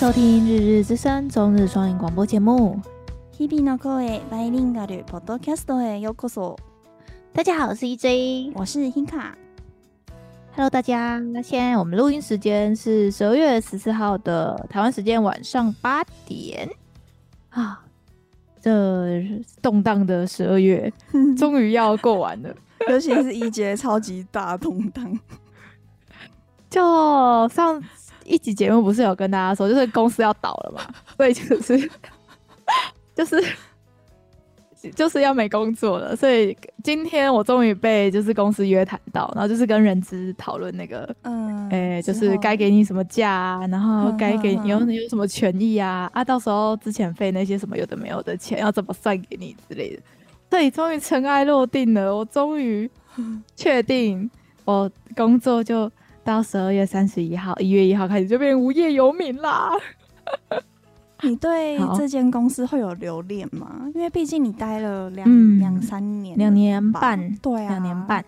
收听《日日之声》中日双语广播节目。日々の声 Bilingual Podcast へようこそ。大家好，我是 EJ，我是 Hika。Hello，大家。那现在我们录音时间是十二月十四号的台湾时间晚上八点啊。这动荡的十二月终于要过完了，尤其是 EJ 超级大动荡。就上 一集节目不是有跟大家说，就是公司要倒了嘛，所以就是 就是就是要没工作了。所以今天我终于被就是公司约谈到，然后就是跟人资讨论那个，嗯，哎、欸，就是该给你什么假啊，然后该给你有有什么权益啊，啊，到时候之前费那些什么有的没有的钱要怎么算给你之类的。所以终于尘埃落定了，我终于确定我工作就。到十二月三十一号，一月一号开始就变无业游民啦。你对这间公司会有留恋吗？因为毕竟你待了两两、嗯、三年，两年半，对啊，两年半。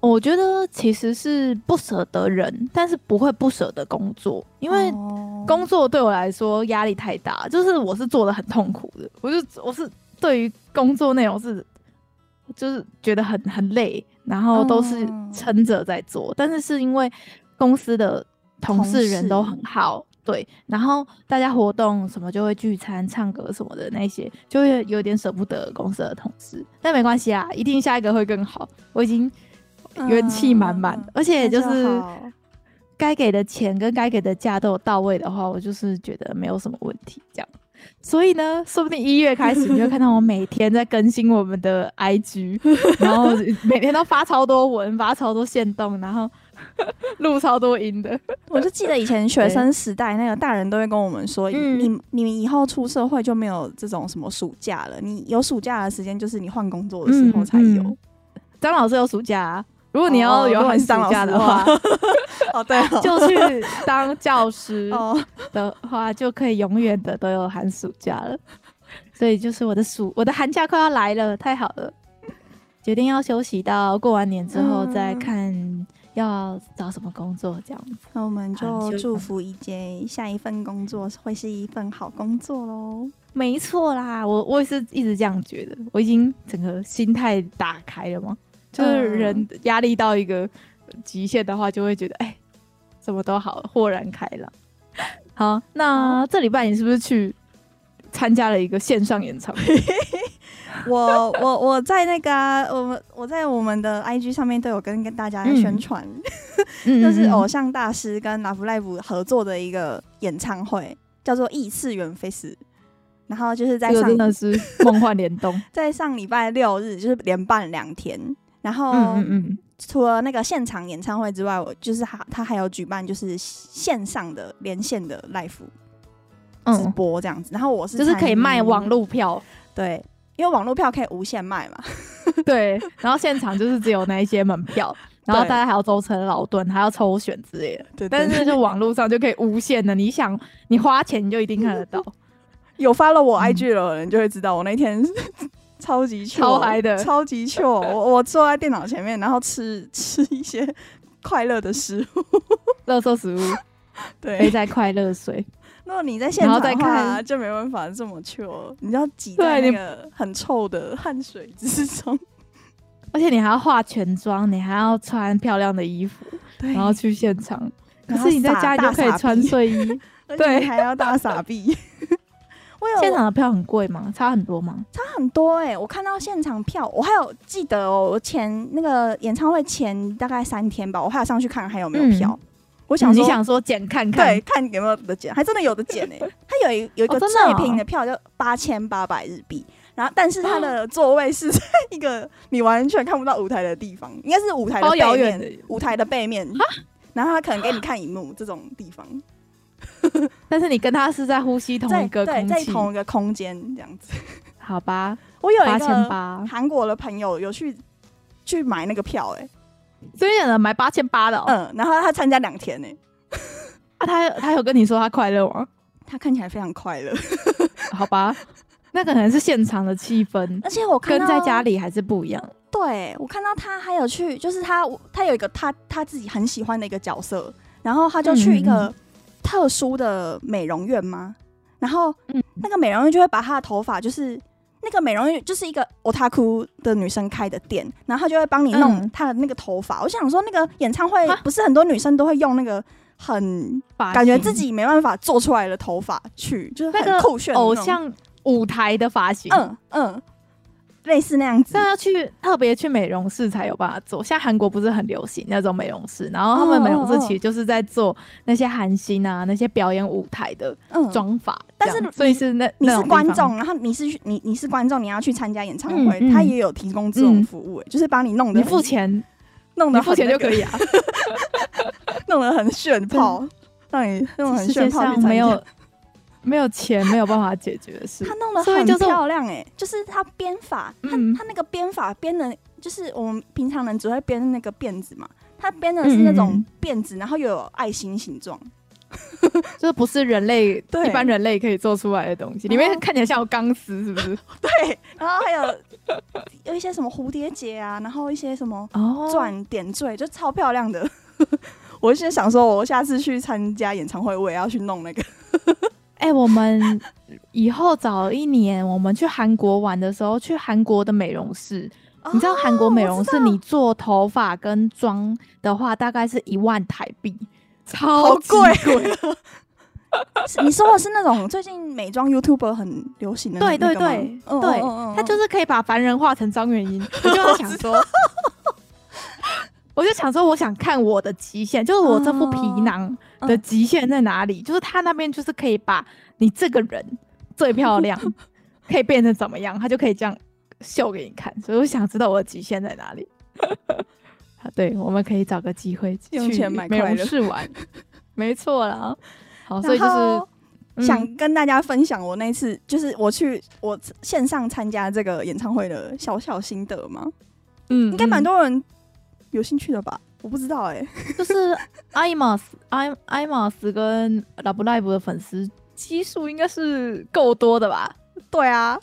我觉得其实是不舍得人，但是不会不舍得工作，因为工作对我来说压力太大，就是我是做的很痛苦的。我就我是对于工作内容是，就是觉得很很累。然后都是撑着在做，嗯，但是是因为公司的同事人都很好，对，然后大家活动什么就会聚餐、唱歌什么的那些，就会有点舍不得公司的同事，但没关系啊，一定下一个会更好。我已经元气满满，嗯，而且就是该给的钱跟该给的价都有到位的话，我就是觉得没有什么问题，这样。所以呢，说不定一月开始你就看到我每天在更新我们的 IG，然后每天都发超多文，发超多线动，然后录超多音的。我就记得以前学生时代，那个大人都会跟我们说：“嗯、你你们以后出社会就没有这种什么暑假了，你有暑假的时间就是你换工作的时候才有。嗯嗯”张老师有暑假啊。如果你要有寒暑假的话，哦对，就去当教师的话，就可以永远的都有寒暑假了。所以就是我的暑，我的寒假快要来了，太好了，决定要休息到过完年之后再看要找什么工作这样子。那我们就祝福一杰下一份工作会是一份好工作喽。没错啦，我我也是一直这样觉得，我已经整个心态打开了嘛。就是人压力到一个极限的话，就会觉得哎、欸，什么都好，豁然开朗。好，那这礼拜你是不是去参加了一个线上演唱会？我我我在那个、啊、我们我在我们的 IG 上面都有跟跟大家宣传，嗯、就是偶像大师跟 Love Live 合作的一个演唱会，叫做异次元 Face。然后就是在真的是梦幻联动，在上礼拜六日就是连办两天。然后，嗯嗯，除了那个现场演唱会之外，我就是他他还有举办就是线上的连线的 live 直播这样子。然后我是就是可以卖网路票，对，因为网路票可以无限卖嘛。对，然后现场就是只有那一些门票，然后大家还要舟车劳顿，还要抽选之类的。对，但是就网络上就可以无限的，你想你花钱你就一定看得到。有发了我 IG 的人就会知道，我那天。超级超嗨的，超级糗！我我坐在电脑前面，然后吃 吃一些快乐的食物，乐色食物，对，背在快乐水。如果你在现场的话，就没办法这么糗，你要挤在那个很臭的汗水之中，而且你还要化全妆，你还要穿漂亮的衣服，然后去现场。可是你在家里就可以穿睡衣，对，还要大撒币。我有现场的票很贵吗？差很多吗？差很多哎、欸！我看到现场票，我还有记得哦、喔，我前那个演唱会前大概三天吧，我还有上去看还有没有票。嗯、我想说，你想说捡看看，对，看有没有得捡，还真的有得捡哎、欸！它有一有一个最平的票，就八千八百日币，然后但是它的座位是在一个你完全看不到舞台的地方，应该是舞台的背面，舞台的背面，然后他可能给你看荧幕这种地方。但是你跟他是在呼吸同一个空气，在同一个空间这样子，好吧？我有一个韩国的朋友有去去买那个票、欸，哎，所以有人买八千八的、喔，嗯，然后他参加两天、欸，呢。啊，他他有跟你说他快乐吗？他看起来非常快乐，好吧？那可能是现场的气氛，而且我看跟在家里还是不一样。对，我看到他还有去，就是他他有一个他他自己很喜欢的一个角色，然后他就去一个。特殊的美容院吗？然后，那个美容院就会把她的头发，就是那个美容院就是一个 otaku 的女生开的店，然后她就会帮你弄她的那个头发。嗯、我想说，那个演唱会不是很多女生都会用那个很感觉自己没办法做出来的头发去，就是很酷炫偶像舞台的发型。嗯嗯。类似那样子，但要去特别去美容室才有办法做。像韩国不是很流行那种美容室，然后他们美容室其实就是在做那些韩星啊、那些表演舞台的妆法。但是所以是那你是观众，然后你是你你是观众，你要去参加演唱会，他也有提供这种服务，就是帮你弄的，你付钱，弄的付钱就可以啊，弄得很炫 炮，让你弄很炫炮没有。没有钱没有办法解决的事，他弄得很漂亮哎、欸，就是他编法，他他那个编法编的，就是我们平常人只会编那个辫子嘛，他编的是那种辫子，然后又有爱心形状，就是不是人类一般人类可以做出来的东西，里面看起来像有钢丝，是不是？对，然后还有有一些什么蝴蝶结啊，然后一些什么钻点缀，就超漂亮的。我现在想说，我下次去参加演唱会，我也要去弄那个。哎、欸，我们以后早一年，我们去韩国玩的时候，去韩国的美容室。哦、你知道韩国美容室，你做头发跟妆的话，大概是一万台币，超贵。你说的是那种最近美妆 YouTuber 很流行的？对对对，嗯、对，他就是可以把凡人化成张元英。我就想说，我就想说，我想看我的极限，就是我这副皮囊。的极限在哪里？就是他那边就是可以把你这个人最漂亮，可以变成怎么样，他就可以这样秀给你看。所以我想知道我的极限在哪里。对，我们可以找个机会去美容室玩。没错啦。好，所以就是想跟大家分享我那次，就是我去我线上参加这个演唱会的小小心得嘛。嗯，应该蛮多人有兴趣的吧。我不知道哎、欸，就是 IMAS、I IMAS 跟 Love Live 的粉丝基数应该是够多的吧？对啊，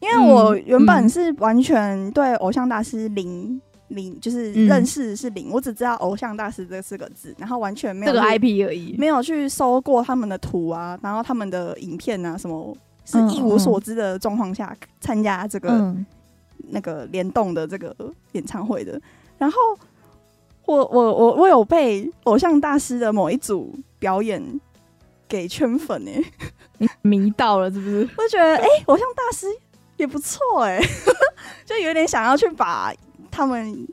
因为我原本是完全对偶像大师零零，就是认识是零，嗯、我只知道偶像大师这四个字，然后完全没有这个 IP 而已，没有去搜过他们的图啊，然后他们的影片啊什么，是一无所知的状况下参加这个、嗯、那个联动的这个演唱会的，然后。我我我我有被偶像大师的某一组表演给圈粉哎、欸，迷到了是不是？我就觉得哎、欸，偶像大师也不错哎、欸，就有点想要去把他们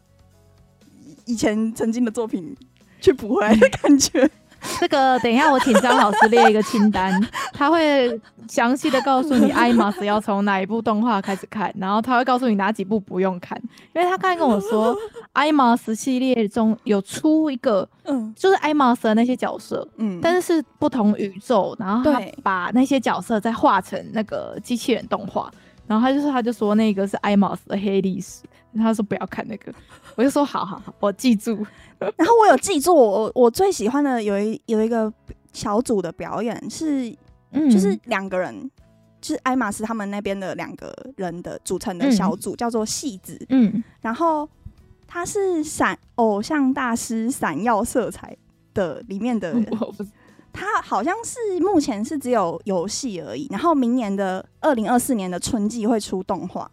以前曾经的作品去补回来的感觉。这个等一下，我请张老师列一个清单，他会详细的告诉你 IMAS 要从哪一部动画开始看，然后他会告诉你哪几部不用看，因为他刚才跟我说 IMAS 系列中有出一个，嗯，就是 IMAS 的那些角色，嗯，但是是不同宇宙，然后他把那些角色再画成那个机器人动画，然后他就是他就说那个是 IMAS 的黑历史，他说不要看那个，我就说好好好，我记住。然后我有记住我，我我最喜欢的有一有一个小组的表演是，嗯、就是两个人，就是艾玛斯他们那边的两个人的组成的小组，嗯、叫做戏子。嗯，然后他是闪偶像大师闪耀色彩的里面的，他好像是目前是只有游戏而已。然后明年的二零二四年的春季会出动画，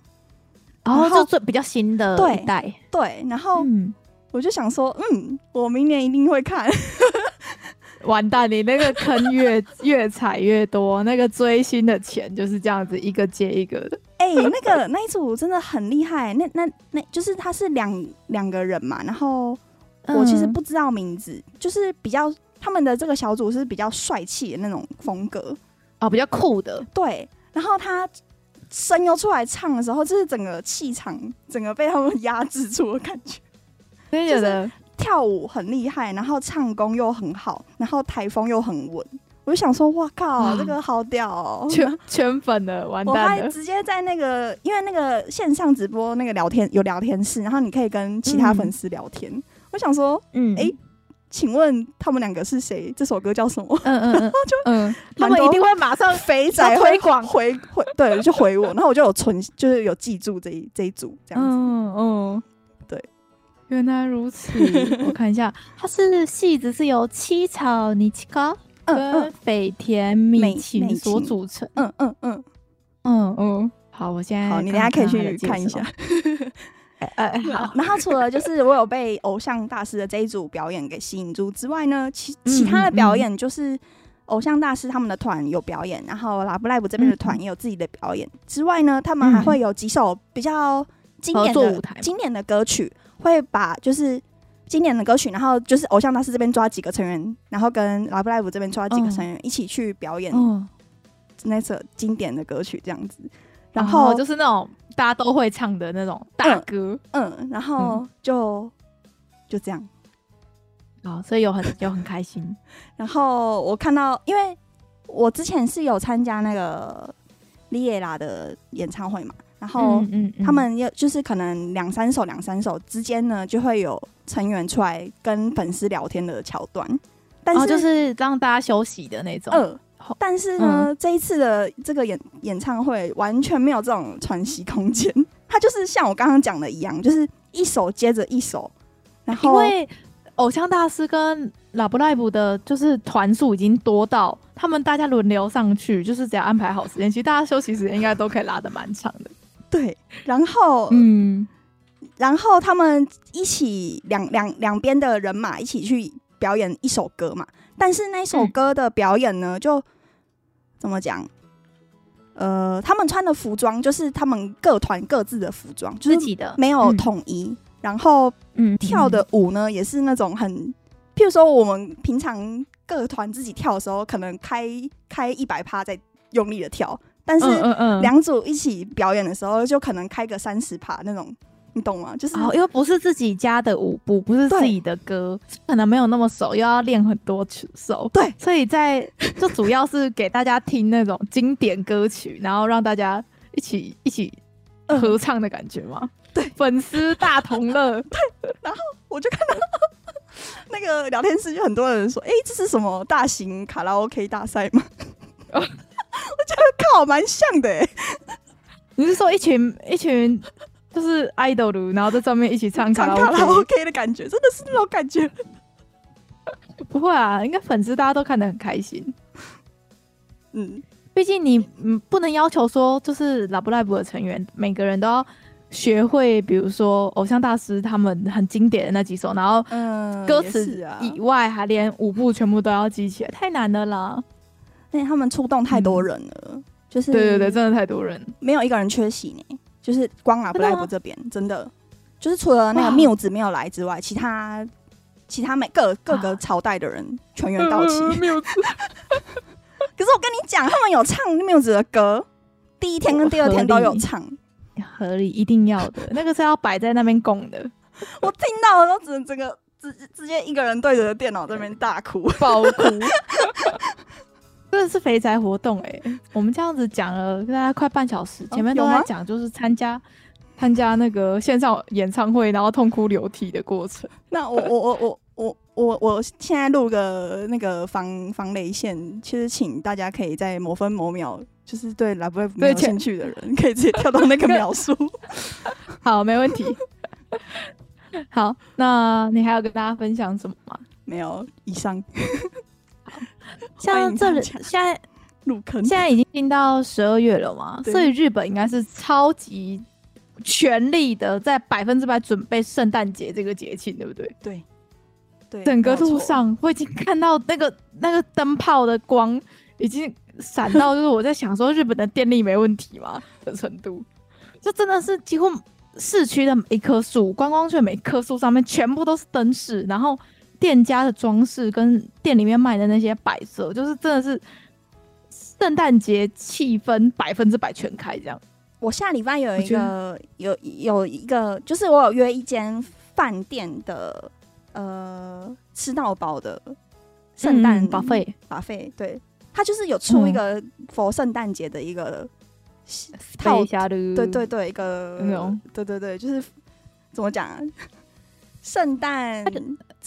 然后就最比较新的一代，对，对，然后。嗯我就想说，嗯，我明年一定会看。完蛋，你那个坑越越踩越多，那个追星的钱就是这样子一个接一个的。哎、欸，那个 那一组真的很厉害，那那那就是他是两两个人嘛，然后我其实不知道名字，嗯、就是比较他们的这个小组是比较帅气的那种风格哦，比较酷的。对，然后他声优出来唱的时候，就是整个气场，整个被他们压制住的感觉。就是跳舞很厉害，然后唱功又很好，然后台风又很稳。我就想说，哇靠，哇这个好屌哦！圈圈粉的，完蛋了！我还直接在那个，因为那个线上直播那个聊天有聊天室，然后你可以跟其他粉丝聊天。嗯、我想说，嗯，哎、欸，请问他们两个是谁？这首歌叫什么？嗯嗯嗯，就嗯，他们一定会马上肥仔推广 回回，对，就回我，然后我就有存，就是有记住这一这一组这样子，嗯嗯。原来如此，我看一下，它是戏子是由七草尼奇卡跟绯田美琴所组成。嗯嗯嗯嗯嗯，好，我现在好，你等下可以去看一下。哎好。然后除了就是 我有被偶像大师的这一组表演给吸引住之外呢，其其他的表演就是偶像大师他们的团有表演，然后 Love Live 这边的团也有自己的表演之外呢，他们还会有几首比较经典的经典的歌曲，会把就是。经典的歌曲，然后就是偶像大师这边抓几个成员，然后跟 Love Live 这边抓几个成员一起去表演那首经典的歌曲，这样子。然后、哦、就是那种大家都会唱的那种大歌，嗯，嗯，然后就、嗯、就这样。哦，所以有很有很开心。然后我看到，因为我之前是有参加那个 Lia 的演唱会嘛。然后他们又就是可能两三首两三首之间呢，就会有成员出来跟粉丝聊天的桥段，但是、哦、就是让大家休息的那种。呃，但是呢，嗯、这一次的这个演演唱会完全没有这种喘息空间，它就是像我刚刚讲的一样，就是一首接着一首。然后，因为偶像大师跟 Love Live 的，就是团数已经多到他们大家轮流上去，就是只要安排好时间，其实大家休息时间应该都可以拉的蛮长的。对，然后嗯，然后他们一起两两两边的人马一起去表演一首歌嘛，但是那首歌的表演呢，嗯、就怎么讲？呃，他们穿的服装就是他们各团各自的服装，就是没有统一。然后嗯，跳的舞呢，也是那种很，譬如说我们平常各团自己跳的时候，可能开开一百趴在用力的跳。但是两组一起表演的时候，就可能开个三十趴那种，你懂吗？就是、哦、因为不是自己家的舞步，不是自己的歌，可能没有那么熟，又要练很多曲手。对，所以在就主要是给大家听那种经典歌曲，然后让大家一起一起合唱的感觉嘛。对，粉丝大同乐。对，然后我就看到那个聊天室，就很多人说：“哎、欸，这是什么大型卡拉 OK 大赛吗？” 我觉得靠，蛮像的哎！你是说一群一群就是 idol，然后在上面一起唱卡拉 OK，卡拉 OK 的感觉，真的是那种感觉。不会啊，应该粉丝大家都看得很开心。嗯，毕竟你嗯不能要求说，就是 Love Live 的成员每个人都要学会，比如说偶像大师他们很经典的那几首，然后嗯歌词以外还连舞步全部都要记起来，太难了啦。因为他们出动太多人了，嗯、就是对对对，真的太多人，没有一个人缺席呢。就是光 Love Live 这边真的，就是除了那个 Muse 没有来之外，其他其他每各各个朝代的人全员到齐。Muse，可是我跟你讲，他们有唱 Muse 的歌，第一天跟第二天都有唱，合理一定要的，那个是要摆在那边供的。我听到了都只能这个直直接一个人对着电脑在那边大哭，爆哭。真的是肥宅活动哎、欸！我们这样子讲了大概快半小时，前面都在讲就是参加参加那个线上演唱会，然后痛哭流涕的过程。那我我我我我我我现在录个那个防防雷线，其实请大家可以在某分某秒，就是对 Love Live 没有兴趣的人，可以直接跳到那个秒数。好，没问题。好，那你还要跟大家分享什么吗？没有，以上。像这里现在 入坑，现在已经进到十二月了嘛，所以日本应该是超级全力的在百分之百准备圣诞节这个节庆，对不对？对，对，整个路上我已经看到那个那个灯泡的光已经闪到，就是我在想说日本的电力没问题吗的程度，就真的是几乎市区的每一棵树、观光区的每一棵树上面全部都是灯饰，然后。店家的装饰跟店里面卖的那些摆设，就是真的是圣诞节气氛百分之百全开这样。我下礼拜有一个有有一个，就是我有约一间饭店的呃吃到饱的圣诞 buffet buffet，对，他就是有出一个 for 圣诞节的一个套餐，对对对，一个对对对，就是怎么讲啊？圣诞。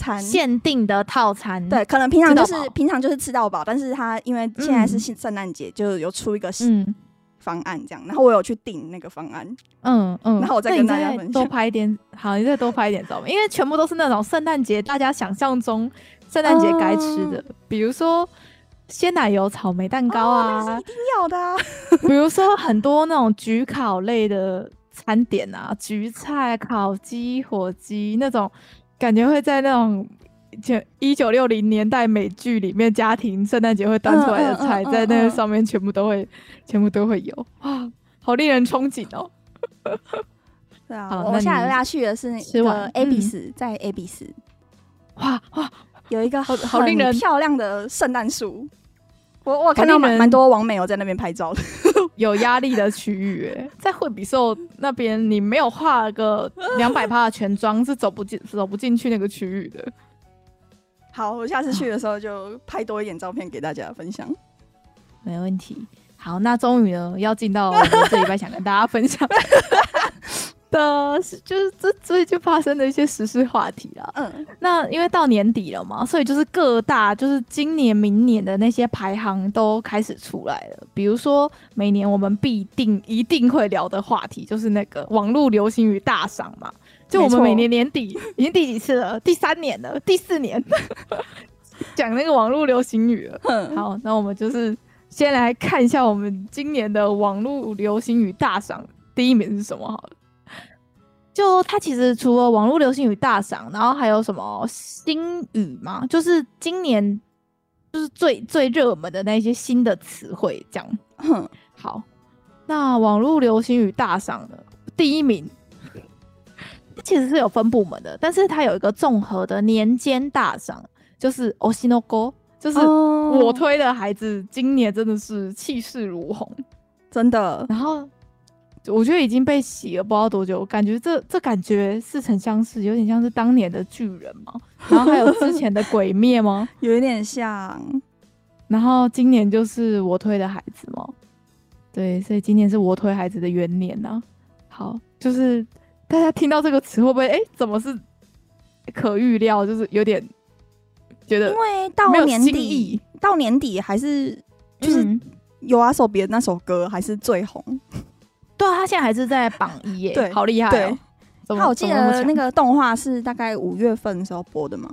餐限定的套餐，对，可能平常就是平常就是吃到饱，但是他因为现在是圣圣诞节，就有出一个新方案这样，然后我有去订那个方案，嗯嗯，然后我再跟大家分享，多拍一点，好，你再多拍一点照片，因为全部都是那种圣诞节大家想象中圣诞节该吃的，比如说鲜奶油草莓蛋糕啊，哦、一定要的、啊。比如说很多那种焗烤类的餐点啊，焗菜、烤鸡、火鸡那种，感觉会在那种一九六零年代美剧里面家庭圣诞节会端出来的菜，在那个上面全部都会，全部都会有。哇，好令人憧憬哦。对啊，我们下来要去的是那个 A B S，在 A B S，哇哇，有一个好好令人漂亮的圣诞树。我我看到蛮蛮多网美有在那边拍照的，有压力的区域哎，在惠比寿那边，你没有画个 两百帕的全妆是走不进走不进去那个区域的。好，我下次去的时候就拍多一点照片给大家分享，没问题。好，那终于呢要进到我这礼拜想跟大家分享。的，就是这最近发生的一些时事话题啦。嗯，那因为到年底了嘛，所以就是各大就是今年、明年的那些排行都开始出来了。比如说，每年我们必定一定会聊的话题，就是那个网络流行语大赏嘛。就我们每年年底已经第几次了？第三年了，第四年 讲那个网络流行语了。嗯，好，那我们就是先来看一下我们今年的网络流行语大赏第一名是什么好了。就它其实除了网络流行语大赏，然后还有什么新语嘛？就是今年就是最最热门的那些新的词汇，这样。哼，好，那网络流行语大赏的第一名，其实是有分部门的，但是它有一个综合的年间大赏，就是 o s i n o g o，就是我推的孩子，今年真的是气势如虹，真的。然后。我觉得已经被洗了，不知道多久。我感觉这这感觉似曾相识，有点像是当年的巨人嘛。然后还有之前的鬼灭吗？有一点像。然后今年就是我推的孩子嘛。对，所以今年是我推孩子的元年呐、啊。好，就是大家听到这个词会不会哎、欸，怎么是可预料？就是有点觉得，因为到年底，到年底还是就是、嗯、YOASOBI 那首歌还是最红。对，他现在还是在榜一耶，对，好厉害哦！他我记得那个动画是大概五月份的时候播的嘛，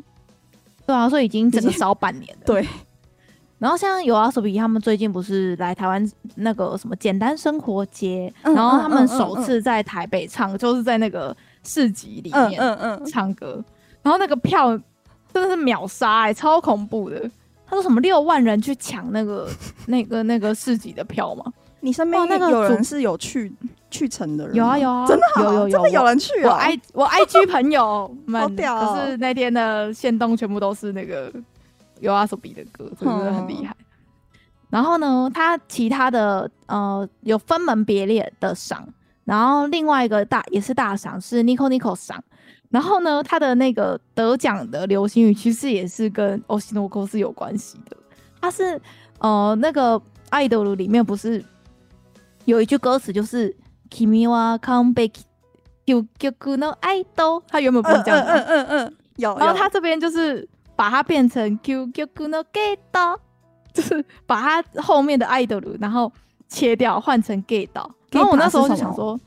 对啊，所以已经整个少半年了。对，然后像 YOASOBI 他们最近不是来台湾那个什么简单生活节，然后他们首次在台北唱，就是在那个市集里面，嗯嗯，唱歌，然后那个票真的是秒杀哎，超恐怖的！他说什么六万人去抢那个那个那个市集的票吗？你身边那个有人是有去去成的人？有啊有啊，真的有有有，真的有人去啊！我 I 我 IG 朋友们，可是那天的线动全部都是那个 YOASOBI 的歌，真的很厉害。然后呢，他其他的呃有分门别类的赏，然后另外一个大也是大赏是 Nico Nico 赏。然后呢，他的那个得奖的流行语其实也是跟欧西诺 o 是有关系的。他是呃那个爱德鲁里面不是。有一句歌词就是“君は完璧究极の爱豆”，他原本不是这样的，嗯嗯嗯，有。然后他这边就是把它变成“究极のゲッ就是把它后面的爱豆然后切掉，换成ゲッ然后我那时候就想说，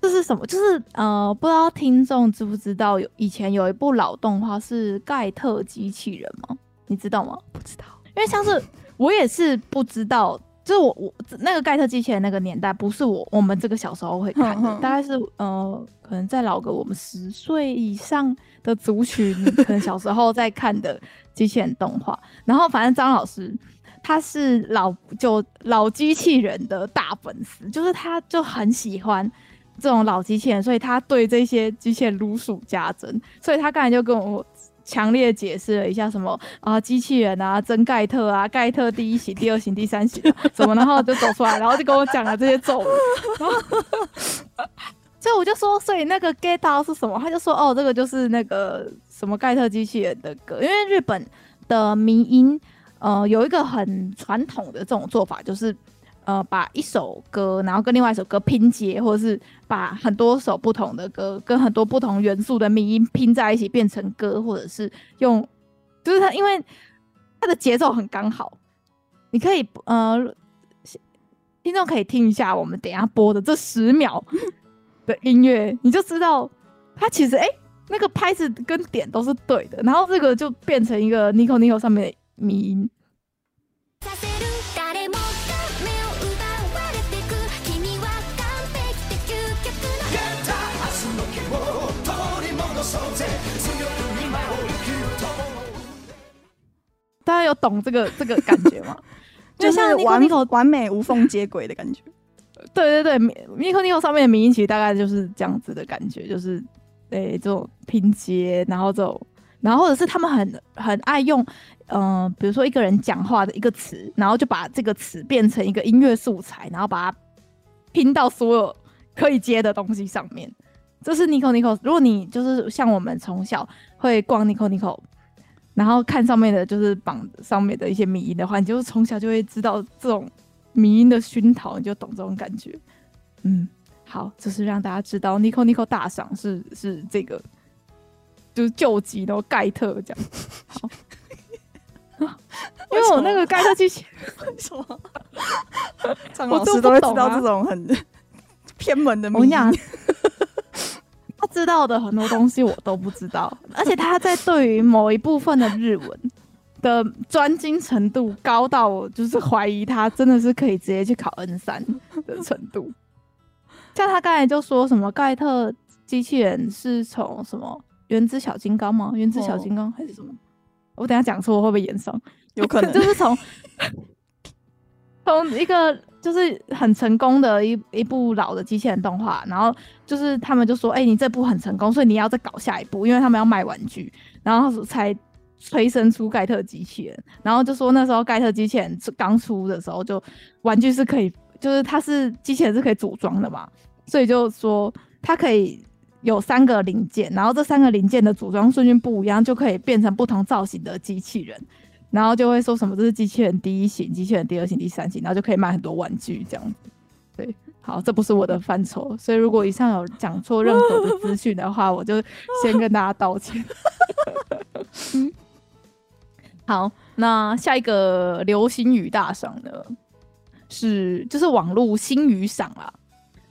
这是什么？就是呃，不知道听众知不知道，有以前有一部老动画是《盖特机器人》吗？你知道吗？不知道，因为像是我也是不知道。 就是我我那个盖特机器人那个年代，不是我我们这个小时候会看的，大概是呃，可能再老个我们十岁以上的族群，可能小时候在看的机器人动画。然后反正张老师他是老就老机器人的大粉丝，就是他就很喜欢这种老机器人，所以他对这些机器人如数家珍，所以他刚才就跟我。强烈解释了一下什么啊，机器人啊，真盖特啊，盖特第一型、第二型、第三型什么，然后就走出来，然后就跟我讲了这些咒语，然后 所以我就说，所以那个 get 到是什么？他就说，哦，这个就是那个什么盖特机器人的歌，因为日本的迷音，呃，有一个很传统的这种做法，就是。呃，把一首歌，然后跟另外一首歌拼接，或者是把很多首不同的歌跟很多不同元素的迷音拼在一起变成歌，或者是用，就是它，因为它的节奏很刚好，你可以呃，听众可以听一下我们等一下播的这十秒 的音乐，你就知道它其实哎、欸，那个拍子跟点都是对的，然后这个就变成一个 Nico Nico 上面的迷音。懂这个这个感觉吗？就像完完美无缝接轨的感觉。对对对，Nico Nico 上面的迷因其实大概就是这样子的感觉，就是诶、欸、这种拼接，然后这种，然后或者是他们很很爱用，嗯、呃，比如说一个人讲话的一个词，然后就把这个词变成一个音乐素材，然后把它拼到所有可以接的东西上面。这是 Nico Nico。如果你就是像我们从小会逛 Nico Nico，然后看上面的就是榜上面的一些迷因的话，你就从小就会知道这种。迷音的熏陶，你就懂这种感觉。嗯，好，就是让大家知道，Nico Nico 大赏是是这个，就是救急的盖特这样。好，因为我那个盖特机器 为，什么？张老师都会知道这种很偏门的迷因。他知道的很多东西我都不知道，而且他在对于某一部分的日文。的专精程度高到我就是怀疑他真的是可以直接去考 N 三的程度。像他刚才就说什么盖特机器人是从什么原子小金刚吗？原子小金刚还是什么？哦、我等下讲错会不会炎上？有可能 就是从从一个就是很成功的一一部老的机器人动画，然后就是他们就说：“哎、你这部很成功，所以你要再搞下一部，因为他们要卖玩具，然后才。”催生出盖特机器人，然后就说那时候盖特机器人刚出的时候，就玩具是可以，就是它是机器人是可以组装的嘛，所以就说它可以有三个零件，然后这三个零件的组装顺序不一样，就可以变成不同造型的机器人，然后就会说什么这是机器人第一型、机器人第二型、第三型，然后就可以卖很多玩具这样子。对，好，这不是我的范畴，所以如果以上有讲错任何的资讯的话，我就先跟大家道歉。嗯。好，那下一个流星雨大赏呢？是就是网络星雨赏啦。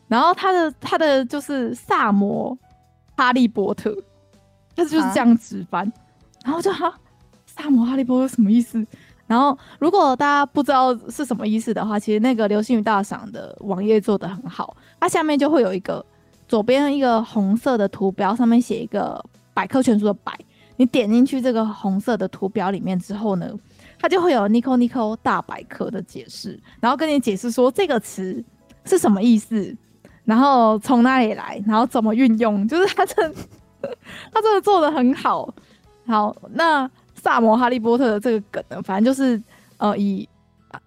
然后他的他的就是萨摩哈利波特，他就是这样直翻。啊、然后就哈萨摩哈利波特什么意思？然后如果大家不知道是什么意思的话，其实那个流星雨大赏的网页做得很好，它下面就会有一个左边一个红色的图标，上面写一个百科全书的百。你点进去这个红色的图标里面之后呢，它就会有 Nico Nico 大百科的解释，然后跟你解释说这个词是什么意思，然后从哪里来，然后怎么运用，就是它真，它真的做得很好。好，那萨摩哈利波特的这个梗呢，反正就是呃以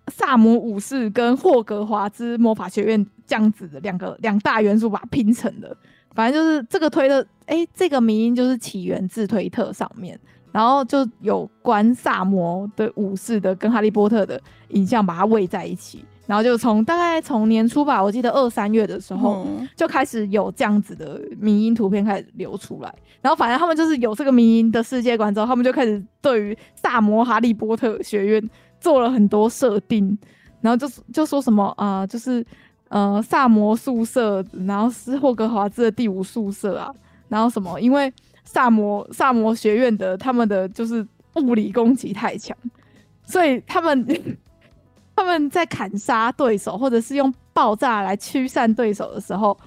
萨摩武士跟霍格华兹魔法学院这样子的两个两大元素把它拼成的。反正就是这个推特，哎、这个名音就是起源自推特上面，然后就有关萨摩的武士的跟哈利波特的影像，把它喂在一起，然后就从大概从年初吧，我记得二三月的时候就开始有这样子的迷因图片开始流出来，然后反正他们就是有这个迷因的世界观之后，他们就开始对于萨摩哈利波特学院做了很多设定，然后就就说什么啊、呃，就是。呃，萨摩宿舍，然后是霍格华兹的第五宿舍啊，然后什么？因为萨摩萨摩学院的他们的就是物理攻击太强，所以他们他们在砍杀对手或者是用爆炸来驱散对手的时候，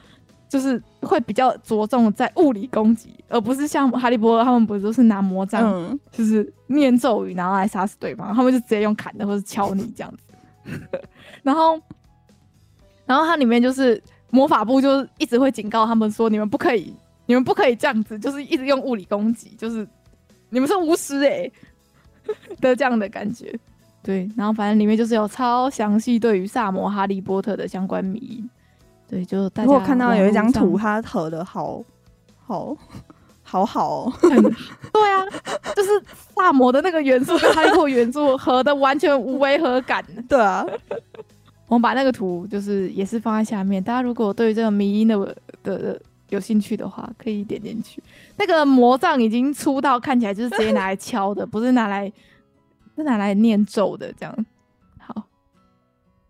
就是会比较着重在物理攻击，而不是像哈利波特他们不是都是拿魔杖，嗯、就是念咒语然后来杀死对方，他们就直接用砍的或者敲你 这样子，然后。然后它里面就是魔法部，就一直会警告他们说：“你们不可以，你们不可以这样子，就是一直用物理攻击，就是你们是巫师哎、欸、的这样的感觉。”对，然后反正里面就是有超详细对于萨摩哈利波特的相关迷因。对，就大家我看到有一张图，它合的好好好好哦。对啊，就是萨摩的那个元素跟哈利波特元素合的完全无违和感。对啊。我们把那个图就是也是放在下面，大家如果对于这个迷因的的，的有兴趣的话，可以点进去。那个魔杖已经出到看起来就是直接拿来敲的，不是拿来是拿来念咒的这样。好，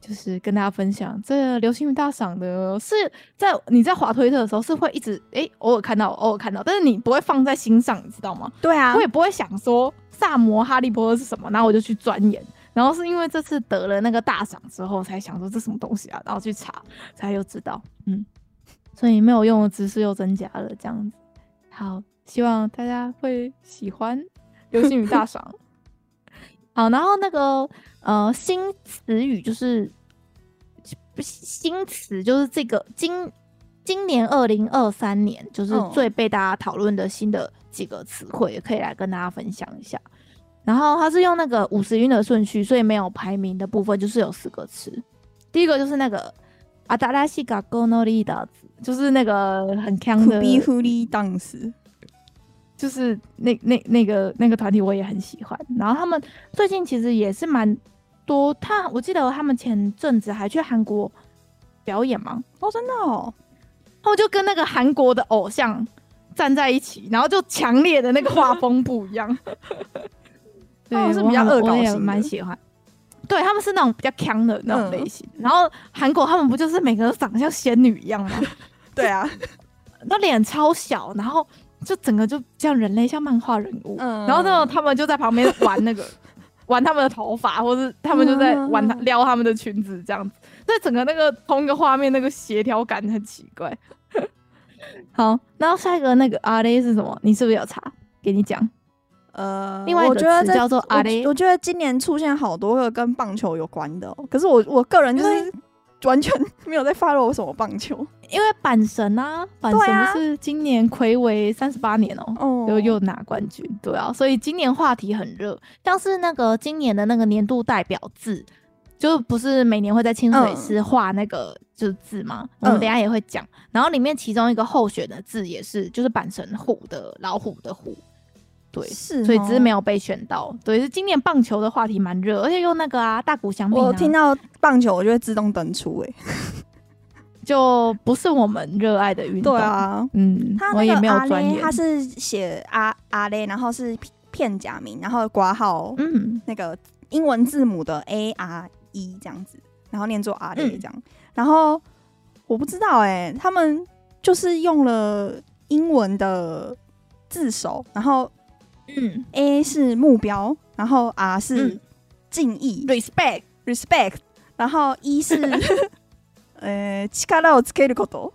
就是跟大家分享这个流星雨大赏的，是在你在滑推特的时候是会一直哎、欸、偶尔看到偶尔看到，但是你不会放在心上，你知道吗？对啊，我也不会想说萨摩哈利波特是什么，然后我就去钻研。然后是因为这次得了那个大赏之后，才想说这什么东西啊，然后去查，才又知道，嗯，所以没有用的知识又增加了，这样子。好，希望大家会喜欢流星雨大赏。好，然后那个呃新词语就是新词，就是这个今今年二零二三年就是最被大家讨论的新的几个词汇，也可以来跟大家分享一下。然后它是用那个五十音的顺序，所以没有排名的部分，就是有四个词。第一个就是那个阿达拉西嘎戈诺利达子，就是那个很 强的。比弗利当时。就是那那那个那个团体我也很喜欢，然后他们最近其实也是蛮多，他我记得他们前阵子还去韩国表演吗？哦，真的哦，他们就跟那个韩国的偶像站在一起，然后就强烈的那个画风不一样。对，我是比较恶搞型，蛮喜欢。对，他们是那种比较强的那种类型，嗯、然后韩国他们不就是每个人长得像仙女一样吗？对啊，那脸超小，然后。就整个就像人类，像漫画人物，嗯、然后呢，他们就在旁边玩那个，玩他们的头发，或是他们就在玩他撩他们的裙子，这样子，所以整个那个同一个画面，那个协调感很奇怪。好，然后下一个那个阿雷是什么？你是不是有查？给你讲。呃，另外一个词叫做阿雷。我觉得今年出现好多个跟棒球有关的，喔，可是我我个人就是。完全没有在 follow 什么棒球，因为阪神啊，阪神是今年魁违三十八年哦、喔，又、啊、又拿冠军，对啊，所以今年话题很热。像是那个今年的那个年度代表字，就不是每年会在清水寺画那个就是字吗？嗯、我们等一下也会讲。然后里面其中一个候选的字也是，就是阪神虎的老虎的虎。对，是，所以只是没有被选到。对，是今年棒球的话题蛮热，而且用那个啊大谷翔平、啊，我听到棒球，我就会自动登出、欸，哎，就不是我们热爱的运动。对啊，嗯，他没有阿雷，他是写阿阿雷，然后是片假名，然后括号，嗯，那个英文字母的 A R E 这样子，然后念作阿雷这样。嗯、然后我不知道、欸，哎，他们就是用了英文的字首，然后。嗯，A 是目标，然后 R 是敬意、嗯、respect respect，然后 E 是呃力をつけること，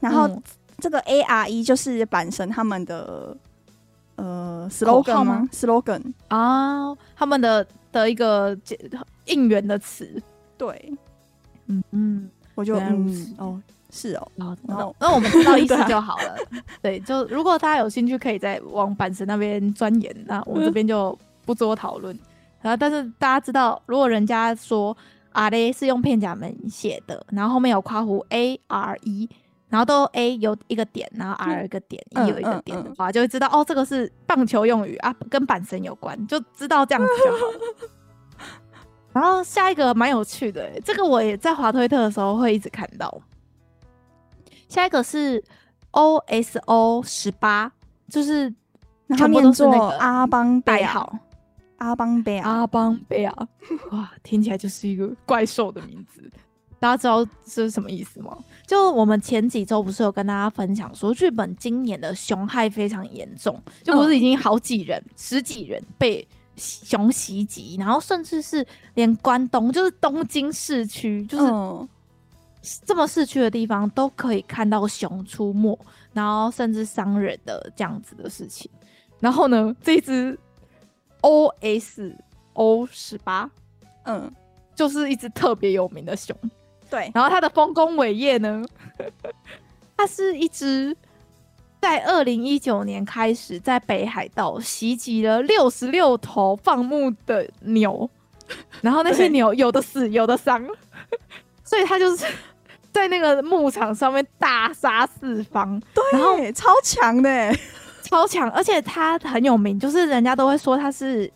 然后这个 A R E 就是阪神他们的呃 slogan 吗？slogan 啊，他们的的一个应援的词，对，嗯嗯，我就嗯哦。 是哦，然后那我们知道意思 就好了。对，就如果大家有兴趣，可以再往板神那边钻研。那我们这边就不做讨论。然后，但是大家知道，如果人家说阿雷是用片假名写的，然后后面有夸弧 A R E，然后都 A 有一个点，然后 R 一个点，E 有一个点的话，就会知道哦，这个是棒球用语啊，跟板神有关，就知道这样子就好了。然后下一个蛮有趣的，这个我也在滑推特的时候会一直看到。下一个是 O S O 十八，就是全部都是那个阿邦贝尔，阿邦贝尔，阿邦贝尔，哇，听起来就是一个怪兽的名字。大家知道这是什么意思吗？就我们前几周不是有跟大家分享说，日本今年的熊害非常严重，就不是已经好几人、嗯、十几人被熊袭击，然后甚至是连关东，就是东京市区，就是。嗯这么市区的地方都可以看到熊出没，然后甚至伤人的这样子的事情。然后呢，这只 O S O 十八，嗯，就是一只特别有名的熊。对，然后它的丰功伟业呢，它是一只在二零一九年开始在北海道袭击了六十六头放牧的牛，然后那些牛有的死，有的伤，所以它就是。在那个牧场上面大杀四方，对，然后超强的，超强，而且他很有名，就是人家都会说他是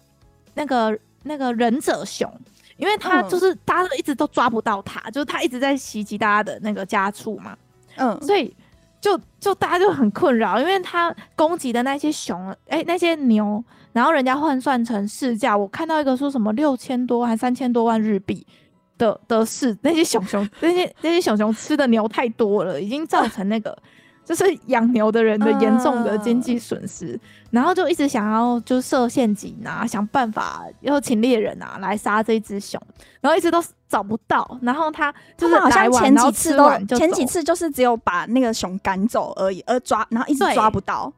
那个那个忍者熊，因为他就是大家一直都抓不到他，就是他一直在袭击大家的那个家畜嘛，嗯，所以就就大家就很困扰，因为他攻击的那些熊，哎、欸，那些牛，然后人家换算成市价，我看到一个说什么六千多还三千多万日币。的的是那些熊熊，那些那些熊熊吃的牛太多了，已经造成那个就是养牛的人的严重的经济损失，然后就一直想要就设陷阱啊，想办法要请猎人啊来杀这只熊，然后一直都找不到，然后他就是好像前几次都前几次就是只有把那个熊赶走而已，而抓然后一直抓不到，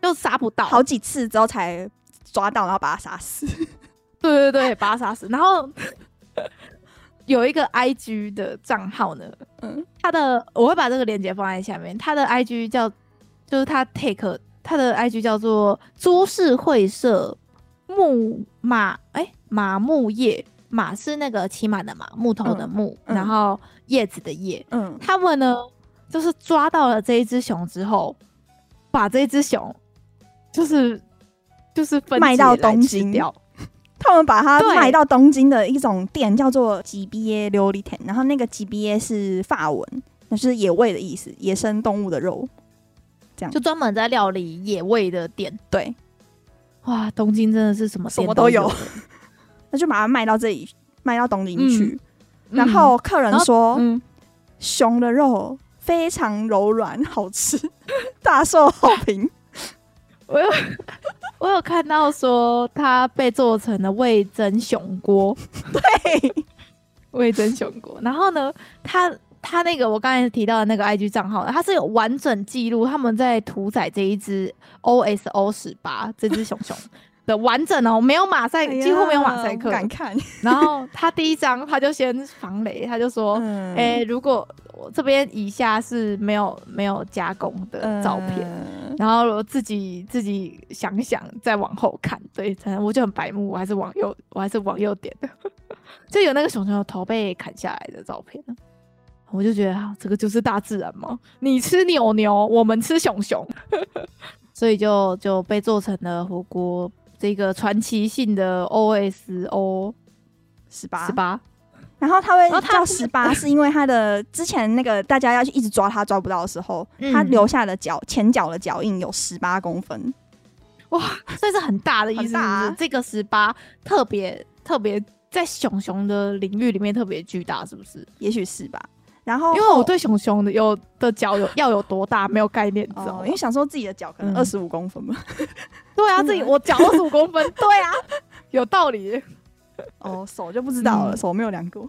就杀不到，好几次之后才抓到，然后把它杀死。对对对，把它杀死。然后有一个 IG 的账号呢，嗯，他的我会把这个链接放在下面。他的 IG 叫，就是他 take 他的 IG 叫做株式会社木马，哎、欸，马木叶，马是那个骑马的马，木头的木，嗯、然后叶子的叶。嗯，他们呢，就是抓到了这一只熊之后，把这一只熊就是就是分卖到东京掉。他们把它卖到东京的一种店，叫做吉 B A 琉璃店，然后那个吉 B A 是法文，那是野味的意思，野生动物的肉，这样。就专门在料理野味的店。对，哇，东京真的是什么什么都有，那就把它卖到这里，卖到东京去。嗯、然后客人说，嗯、熊的肉非常柔软，好吃，大受好评。我有 我有看到说它被做成了味增熊锅，对，味增熊锅。然后呢，它它那个我刚才提到的那个 IG 账号，它是有完整记录他们在屠宰这一只 OSO 十八这只熊熊。的完整哦，没有马赛，几乎没有马赛克。敢看。然后他第一张他就先防雷，他就说：“哎、嗯欸，如果我这边以下是没有没有加工的照片，嗯、然后我自己自己想想再往后看。”对，反正我就很白目，我还是往右，我还是往右点的，就有那个熊熊的头被砍下来的照片。我就觉得啊，这个就是大自然嘛，你吃牛牛，我们吃熊熊，所以就就被做成了火锅。这个传奇性的 OSO 十八十八，然后他会叫十八，是因为他的之前那个大家要去一直抓他抓不到的时候，嗯、他留下的脚前脚的脚印有十八公分，哇，这是很大的意思。啊、这个十八特别特别在熊熊的领域里面特别巨大，是不是？也许是吧。然后，因为我对熊熊的有的脚有要有多大没有概念，知道吗？因为想说自己的脚可能二十五公分嘛。对啊，自己我脚二十五公分，对啊，有道理。哦，手就不知道了，手没有量过。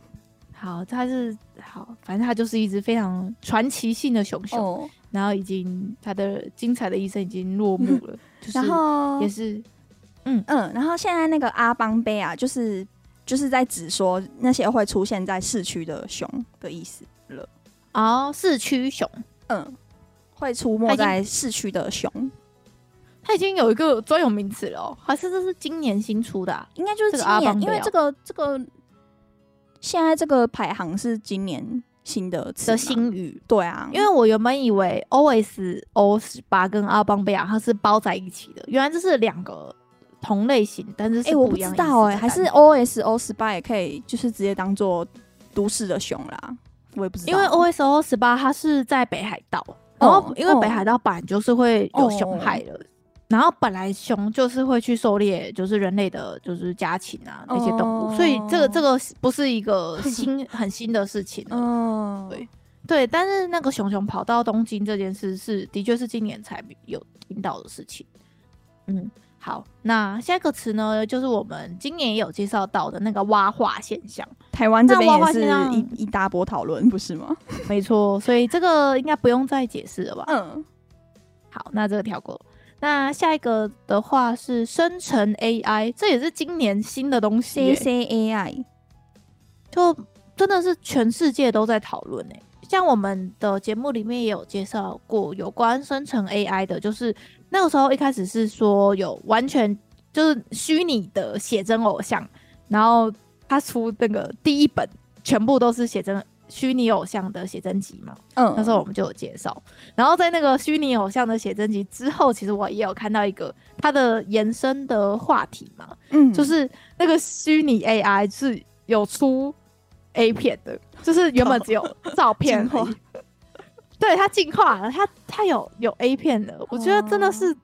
好，它是好，反正它就是一只非常传奇性的熊熊，然后已经它的精彩的一生已经落幕了。然后也是，嗯嗯，然后现在那个阿邦杯啊，就是。就是在指说那些会出现在市区的熊的意思了。哦，市区熊，嗯，会出没在市区的熊，它已经有一个专有名词了，喔，还是这是今年新出的，啊？应该就是今年，因为这个这个现在这个排行是今年新的词的新语。对啊，因为我原本以为 OSO 十八跟阿邦贝亚它是包在一起的，原来这是两个。同类型，但是哎、欸，我不知道哎、欸，还是 OSO 十八也可以，就是直接当做都市的熊啦。我也不知道，因为 OSO 十八它是在北海道，然后因为北海道版就是会有熊害的，哦、然后本来熊就是会去狩猎，就是人类的，就是家禽啊那些动物，哦、所以这个这个不是一个 新很新的事情。嗯，对对，但是那个熊熊跑到东京这件事是的确是今年才有听到的事情。嗯。好，那下一个词呢，就是我们今年也有介绍到的那个蛙化现象。台湾这边也是一一大波讨论，不是吗？没错，所以这个应该不用再解释了吧？嗯。好，那这个跳过。那下一个的话是生成 AI，这也是今年新的东西。C C A I，就真的是全世界都在讨论诶。像我们的节目里面也有介绍过有关生成 AI 的，就是。那个时候一开始是说有完全就是虚拟的写真偶像，然后他出那个第一本全部都是写真虚拟偶像的写真集嘛。嗯，那时候我们就有介绍。然后在那个虚拟偶像的写真集之后，其实我也有看到一个它的延伸的话题嘛。嗯，就是那个虚拟 AI 是有出 A 片的，就是原本只有照片。对，它进化了，它它有有 A 片的，我觉得真的是，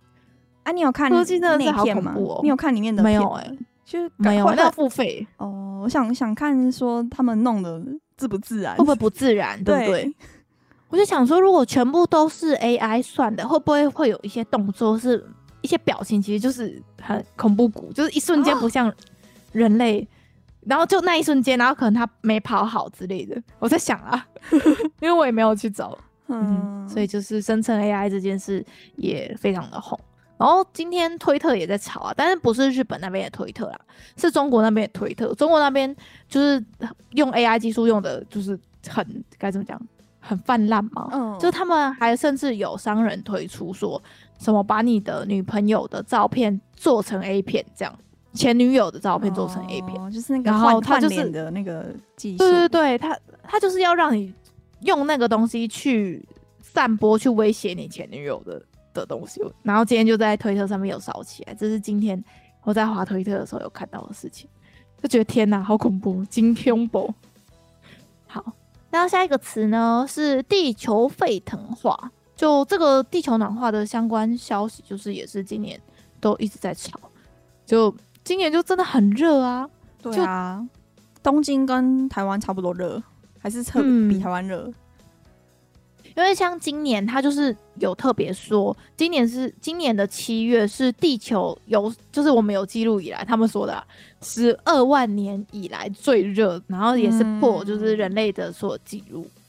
啊，你有看科技真的是好恐怖哦，你有看里面的没有？哎，就没有，那要付费哦。我想想看，说他们弄的自不自然，会不会不自然？对不对？我就想说，如果全部都是 AI 算的，会不会会有一些动作是一些表情，其实就是很恐怖谷，就是一瞬间不像人类，然后就那一瞬间，然后可能他没跑好之类的。我在想啊，因为我也没有去找。嗯，所以就是生成 AI 这件事也非常的红，然后今天推特也在吵啊，但是不是日本那边的推特啦，是中国那边的推特。中国那边就是用 AI 技术用的，就是很该怎么讲，很泛滥嘛。嗯，就是他们还甚至有商人推出说什么把你的女朋友的照片做成 A 片，这样前女友的照片做成 A 片，哦、就是那个换换脸的那个技术。对对对，他他就是要让你用那个东西去散播，去威胁你前女友的。的东西，然后今天就在推特上面有烧起来，这是今天我在滑推特的时候有看到的事情，就觉得天哪，好恐怖，惊恐怖。好，那下一个词呢是地球沸腾化，就这个地球暖化的相关消息，就是也是今年都一直在炒，就今年就真的很热啊，对啊，东京跟台湾差不多热，还是特比台湾热。嗯因为像今年，他就是有特别说，今年是今年的七月是地球有，就是我们有记录以来，他们说的十二万年以来最热，然后也是破就是人类的所有记录，嗯、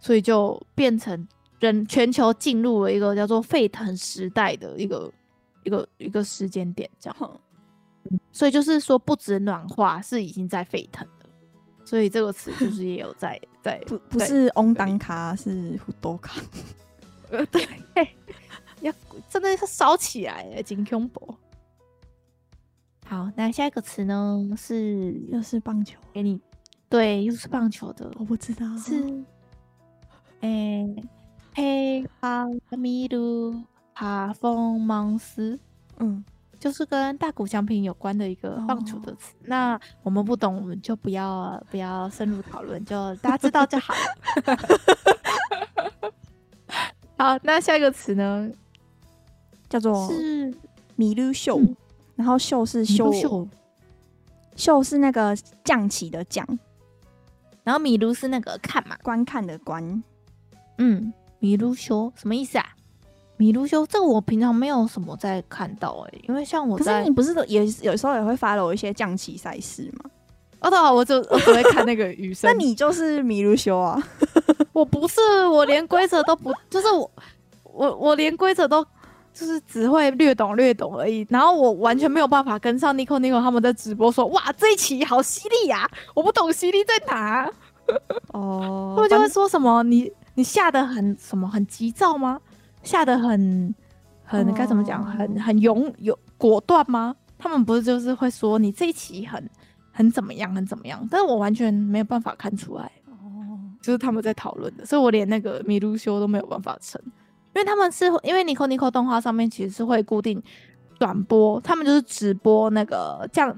所以就变成人全球进入了一个叫做沸腾时代的一个一个一个时间点，这样。所以就是说，不止暖化，是已经在沸腾。所以这个词就是也有在在不不是翁当卡是胡多卡，呃对，要真的是烧起来了，金恐怖。好，那下一个词呢是又是棒球，给你对，又是棒球的，我不知道是诶黑哈米鲁哈风芒斯，嗯。就是跟大谷翔平有关的一个棒球的词，哦、那我们不懂，我们就不要不要深入讨论，就大家知道就好了。好，那下一个词呢，叫做是米露秀，嗯、然后秀是秀秀，秀是那个降旗的降，然后米露是那个看嘛，观看的观，嗯，米露秀什么意思啊？米卢修，这个我平常没有什么在看到哎、欸，因为像我在，可是你不是也有时候也会 follow 一些降旗赛事吗？哦，对啊，我就我只会看那个羽生。那你就是米卢修啊？我不是，我连规则都不，就是我我我连规则都就是只会略懂略懂而已，然后我完全没有办法跟上 Nico Nico 他们在直播说，哇，这一棋好犀利呀！我不懂犀利在哪。哦，他们就会说什么你你下得很什么很急躁吗？下得很很该怎么讲？很很勇有果断吗？他们不是就是会说你这一期很很怎么样，很怎么样？但是我完全没有办法看出来哦，就是他们在讨论的，所以我连那个米露修都没有办法成，因为他们是因为 Nico Nico 动画上面其实是会固定转播，他们就是直播那个降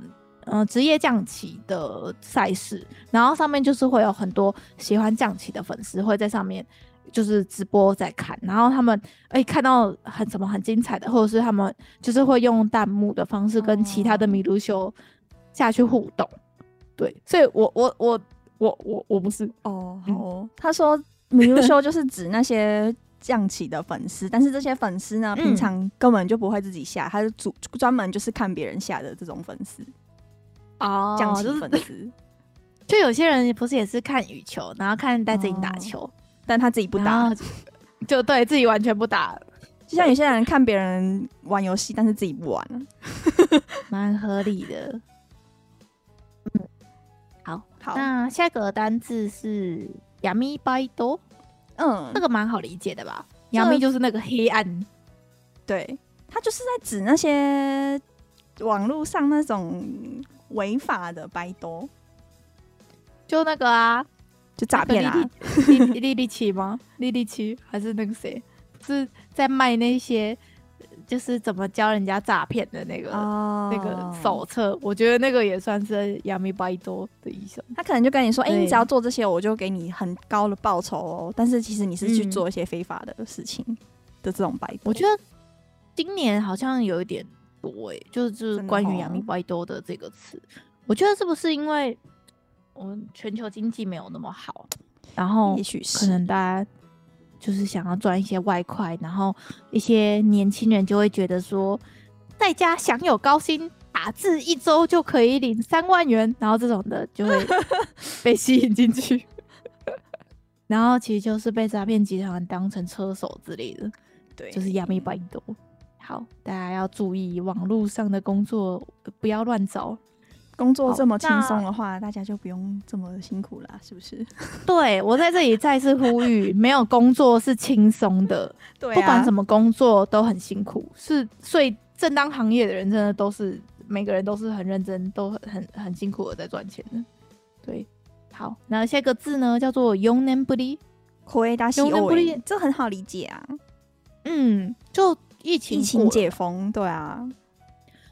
嗯职业降旗的赛事，然后上面就是会有很多喜欢降旗的粉丝会在上面。就是直播在看，然后他们哎、欸、看到很什么很精彩的，或者是他们就是会用弹幕的方式跟其他的米卢修下去互动，对，所以我我我我我我不是。哦，好他说米卢修就是指那些降旗的粉丝，但是这些粉丝呢，平常根本就不会自己下，他是主专门就是看别人下的这种粉丝。哦，降旗粉丝，就有些人不是也是看羽球，然后看戴资颖打球。哦但他自己不打，就对自己完全不打，就像有些人看别人玩游戏，但是自己不玩了，蛮合理的。嗯，好，好，那下一个单字是暗バイト，嗯，这个蛮好理解的吧？暗就是那个黑暗，对，它就是在指那些网络上那种违法的バイト，就那个啊。 就诈骗啊！丽丽丽奇吗？丽丽奇还是那个谁？是在卖那些，就是怎么教人家诈骗的那个、oh. 那个手册。我觉得那个也算是暗バイト的意思。他可能就跟你说：“哎对、欸，你只要做这些，我就给你很高的报酬哦。”但是其实你是去做一些非法的事情的这种拜托。我觉得今年好像有一点多哎、欸，就是关于暗バイト的这个词。我觉得是不是因为？ 我们全球经济没有那么好，然后也许是可能大家就是想要赚一些外快，然后一些年轻人就会觉得说，在家享有高薪，打字一周就可以领三万元，然后这种的就会被吸引进去，然后其实就是被诈骗集团当成车手之类的，对，就是暗バイト。 好，大家要注意网络上的工作不要乱找。 工作这么轻松的话，大家就不用这么辛苦啦，是不是？对，我在这里再次呼吁，没有工作是轻松的，对啊，不管什么工作都很辛苦。是，所以正当行业的人真的都是每个人都是很认真，都很很很辛苦的在赚钱的。对，好，那下一个字呢，叫做 “4年ぶり”，回答4年ぶり，这很好理解啊。嗯，就疫情疫情解封，对啊，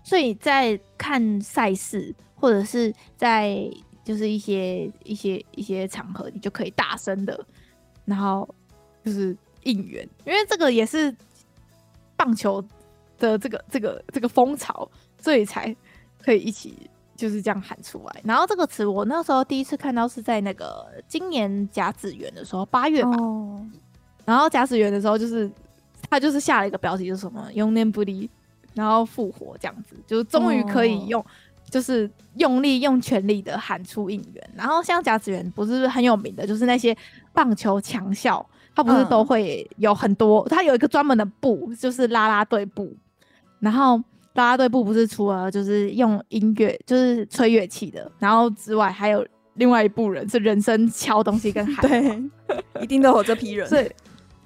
所以在看赛事。 或者是在就是一些一些一些场合，你就可以大声的，然后就是应援，因为这个也是棒球的这个这个这个风潮，所以才可以一起就是这样喊出来。然后这个词我那时候第一次看到是在那个今年甲子园的时候，八月吧。Oh. 然后甲子园的时候，就是他就是下了一个标题，就是什么 “4 年ぶり”，然后复活这样子，就是终于可以用。Oh. 就是用力用全力的喊出应援，然后像甲子园不是很有名的，就是那些棒球强校，他不是都会有很多，他有一个专门的部，就是啦啦队部。然后啦啦队部不是除了就是用音乐，就是吹乐器的，然后之外还有另外一部人是人声敲东西跟喊，对，一定都有这批人，对，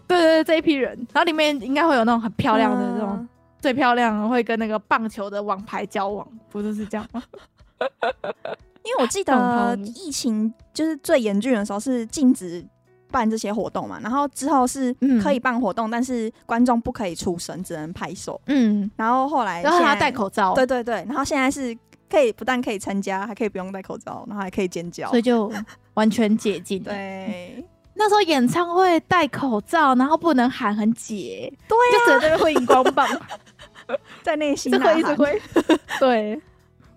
对对对，这一批人，然后里面应该会有那种很漂亮的这种。嗯最漂亮会跟那个棒球的王牌交往，不就是这样吗？因为我记得疫情就是最严峻的时候是禁止办这些活动嘛，然后之后是可以办活动，嗯、但是观众不可以出声，只能拍手。嗯，然后后来然后还要戴口罩，对对对，然后现在是可以不但可以参加，还可以不用戴口罩，然后还可以尖叫，所以就完全解禁。对。那时候演唱会戴口罩，然后不能喊很解，对呀、啊，就只能挥荧光棒，在内心挥一直挥。对，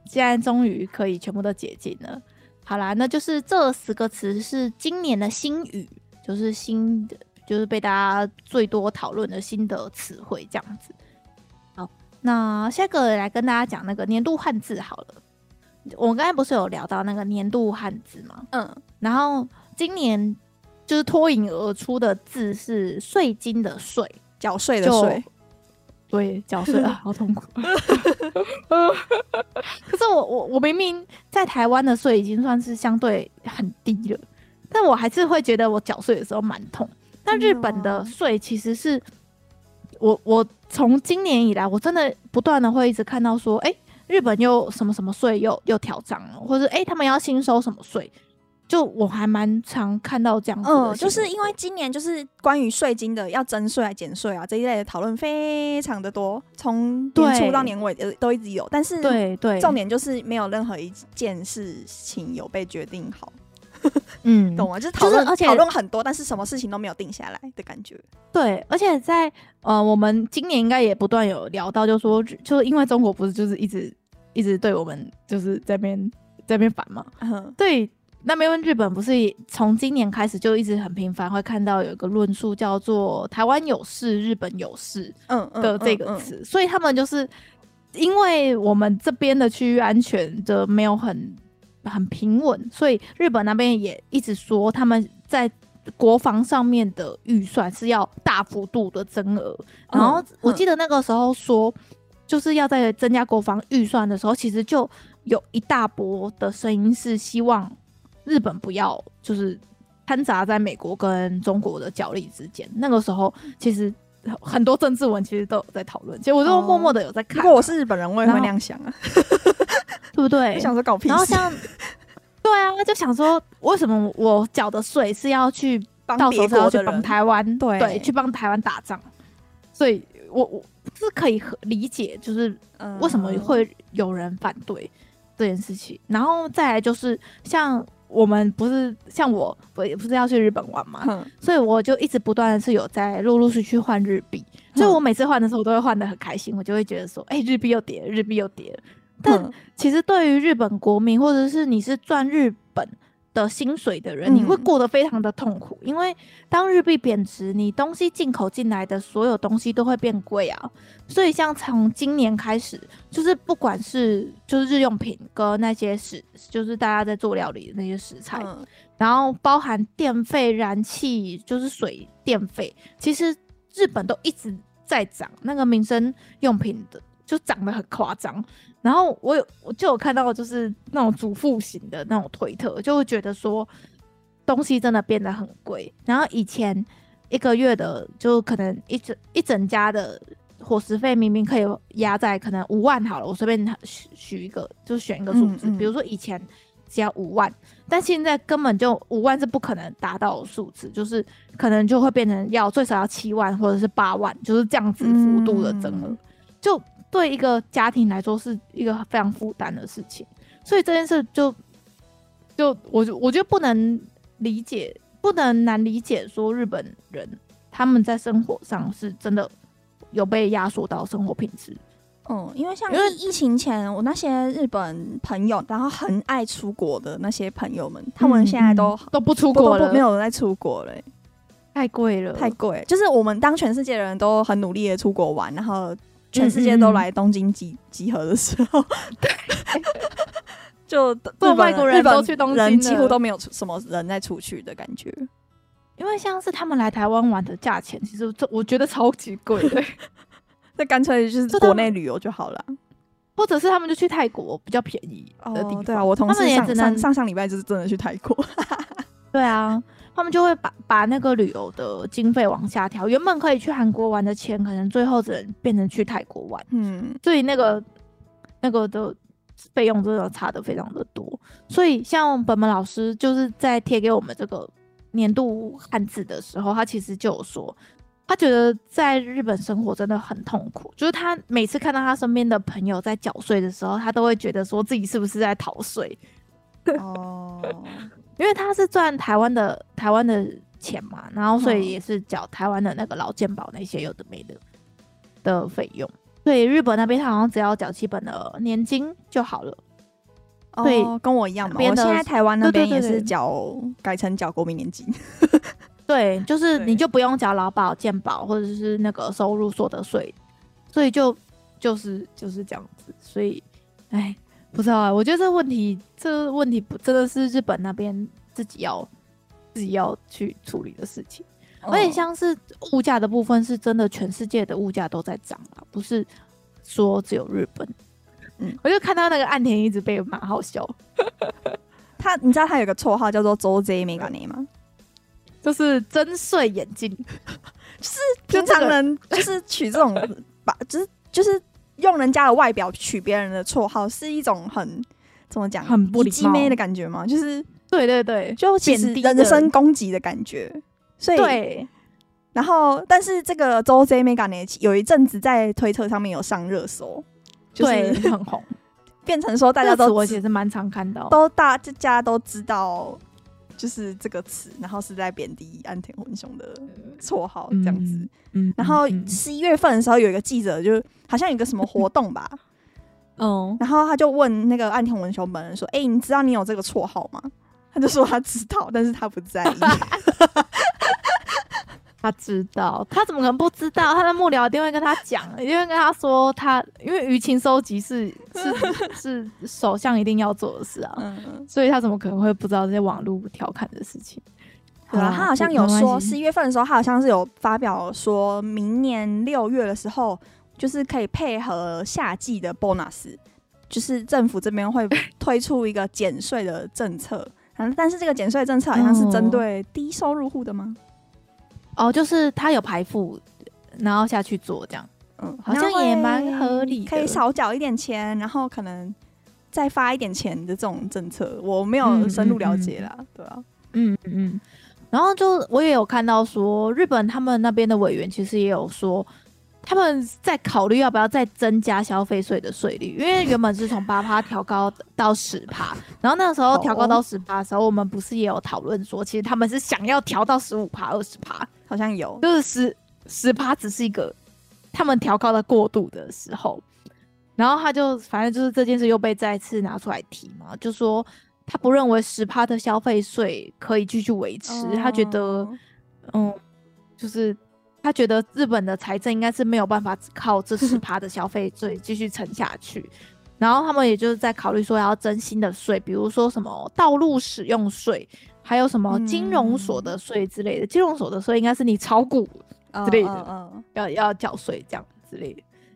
现在终于可以全部都解禁了。好啦，那就是这十个词是今年的新语，就是新的，就是被大家最多讨论的新的词汇这样子。好，那下个来跟大家讲那个年度汉字好了。我们刚才不是有聊到那个年度汉字吗？嗯，然后今年。就是脱颖而出的字是“税金”的“税”，缴税的“税”。对，缴税啊，好痛苦。可是我我我明明在台湾的税已经算是相对很低了，但我还是会觉得我缴税的时候蛮痛。但日本的税其实是我我从今年以来，我真的不断的会一直看到说，哎、欸，日本又什么什么税又又调涨了，或者哎、欸，他们要新收什么税。就我还蛮常看到这样子，嗯，就是因为今年就是关于税金的要征税还减税啊这一类的讨论非常的多，从年初到年尾都都一直有，但是对对，重点就是没有任何一件事情有被决定好，嗯，懂吗？就是讨论，而且讨论很多，但是什么事情都没有定下来的感觉。对，而且在呃，我们今年应该也不断有聊到，就是说，就是因为中国不是就是一直一直对我们就是在边在边反嘛，嗯，对。那没问日本不是从今年开始就一直很频繁会看到有一个论述叫做“台湾有事，日本有事”嗯的这个词，嗯嗯嗯、所以他们就是因为我们这边的区域安全的没有很很平稳，所以日本那边也一直说他们在国防上面的预算是要大幅度的增额。然后我记得那个时候说，就是要在增加国防预算的时候，其实就有一大波的声音是希望。日本不要就是掺杂在美国跟中国的角力之间。那个时候，其实很多政治文其实都有在讨论，其实我都默默的有在看。如果我是日本人，我也会那样想啊，对不对？想说搞屁事。然后像，对啊，就想说，为什么我缴的税是要去帮别国去帮台湾？对对，去帮台湾打仗。所以我我是可以理解，就是为什么会有人反对。这件事情，然后再来就是像我们不是像我我也不是要去日本玩嘛，嗯、所以我就一直不断的是有在陆陆续续换日币，嗯、所以我每次换的时候我都会换的很开心，我就会觉得说，哎、欸，日币又跌，日币又跌。但其实对于日本国民，或者是你是赚日本的薪水的人，你会过得非常的痛苦，嗯、因为当日币贬值，你东西进口进来的所有东西都会变贵啊。所以像从今年开始，就是不管是就是日用品跟那些食，就是大家在做料理的那些食材，嗯、然后包含电费、燃气，就是水电费，其实日本都一直在涨，那个民生用品的就涨得很夸张。然后我有我就有看到，就是那种主妇型的那种推特，就会觉得说东西真的变得很贵。然后以前一个月的就可能一整一整家的伙食费明明可以压在可能五万好了，我随便许许一个，就选一个数字，嗯嗯、比如说以前。只要五万，但现在根本就五万是不可能达到的数字，就是可能就会变成要最少要七万或者是八万，就是这样子幅度的增额，嗯、就对一个家庭来说是一个非常负担的事情。所以这件事就就我我觉得不能理解，不能难理解，说日本人他们在生活上是真的有被压缩到生活品质。嗯，因为像因为疫情前，我那些日本朋友，然后很爱出国的那些朋友们，嗯、他们现在都都不出国了，没有人在出国了，太贵了，太贵。就是我们当全世界的人都很努力的出国玩，然后全世界都来东京集集合的时候，对，就做外国人都去东京，人几乎都没有什么人在出去的感觉。因为像是他们来台湾玩的价钱，其实这我觉得超级贵的。那干脆就是国内旅游就好了，或者是他们就去泰国比较便宜的地方。哦、对啊，我同事上上上上礼拜就是真的去泰国。对啊，他们就会把把那个旅游的经费往下调，原本可以去韩国玩的钱，可能最后只能变成去泰国玩。嗯，所以那个那个的费用真的差的非常的多。所以像本本老师就是在贴给我们这个年度汉字的时候，他其实就有说。他觉得在日本生活真的很痛苦，就是他每次看到他身边的朋友在缴税的时候，他都会觉得说自己是不是在逃税。哦，因为他是赚台湾的台湾的钱嘛，然后所以也是缴台湾的那个劳健保那些有的没的的费用。所以日本那边他好像只要缴基本的年金就好了。对，哦，跟我一样嘛。我现在台湾那边也是缴改成缴国民年金。对，就是 你就不用缴劳保、健保或者是那个收入所得税，所以就就是就是这样子。所以，哎，不知道啊。我觉得这个问题，这个问题不真的是日本那边自己要自己要去处理的事情。哦、而且像是物价的部分，是真的全世界的物价都在涨啊，不是说只有日本。嗯，我就看到那个岸田一直被蛮好笑。他，你知道他有个绰号叫做周 J メガネ吗？就是真税眼镜，就是平常人就是取这种把，就是就是 用人家的外表取别人的绰号，是一种很怎么讲，很不礼貌的感觉吗？就是对对对，就其实人身攻击的感觉。所以，对然后但是这个周 J メガネ有一阵子在推特上面有上热搜，就是很红，变成说大家都我其实蛮常看到，都大家都知道。 就是这个词，然后是在贬低安田文雄的绰号这样子。嗯，嗯然后十一月份的时候，有一个记者就好像有个什么活动吧，嗯，然后他就问那个安田文雄本人说：“哎、欸，你知道你有这个绰号吗？”他就说他知道，但是他不在意。他知道，他怎么可能不知道？他的幕僚一定会跟他讲，一定会跟他说他，他因为舆情收集是 是是首相一定要做的事啊，嗯、所以他怎么可能会不知道这些网络调侃的事情？对啊，他好像有说十一月份的时候，他好像是有发表说明年六月的时候，就是可以配合夏季的 bonus，就是政府这边会推出一个减税的政策，嗯，但是这个减税政策好像是针对低收入户的吗？哦，就是他有排付，然后下去做这样，嗯，好像也蛮合理的，可以少缴一点钱，然后可能再发一点钱的这种政策，我没有深入了解啦，嗯。嗯嗯对啊，嗯嗯，然后就我也有看到说，日本他们那边的委员其实也有说，他们在考虑要不要再增加消费税的税率，因为原本是从八趴调高到十趴，然后那个时候调高到十趴的时候，我们不是也有讨论说，其实他们是想要调到十五趴、二十趴。好像有，就是十十趴只是一个他们调高的过渡的时候，然后他就反正就是这件事又被再次拿出来提嘛，就说他不认为十趴的消费税可以继续维持，哦、他觉得嗯，就是他觉得日本的财政应该是没有办法只靠这十 趴的消费税继续撑下去，然后他们也就是在考虑说要征新的税，比如说什么道路使用税。还有什么金融所得税之类的？嗯、金融所得税应该是你炒股之类的，嗯嗯、要要缴税这样之类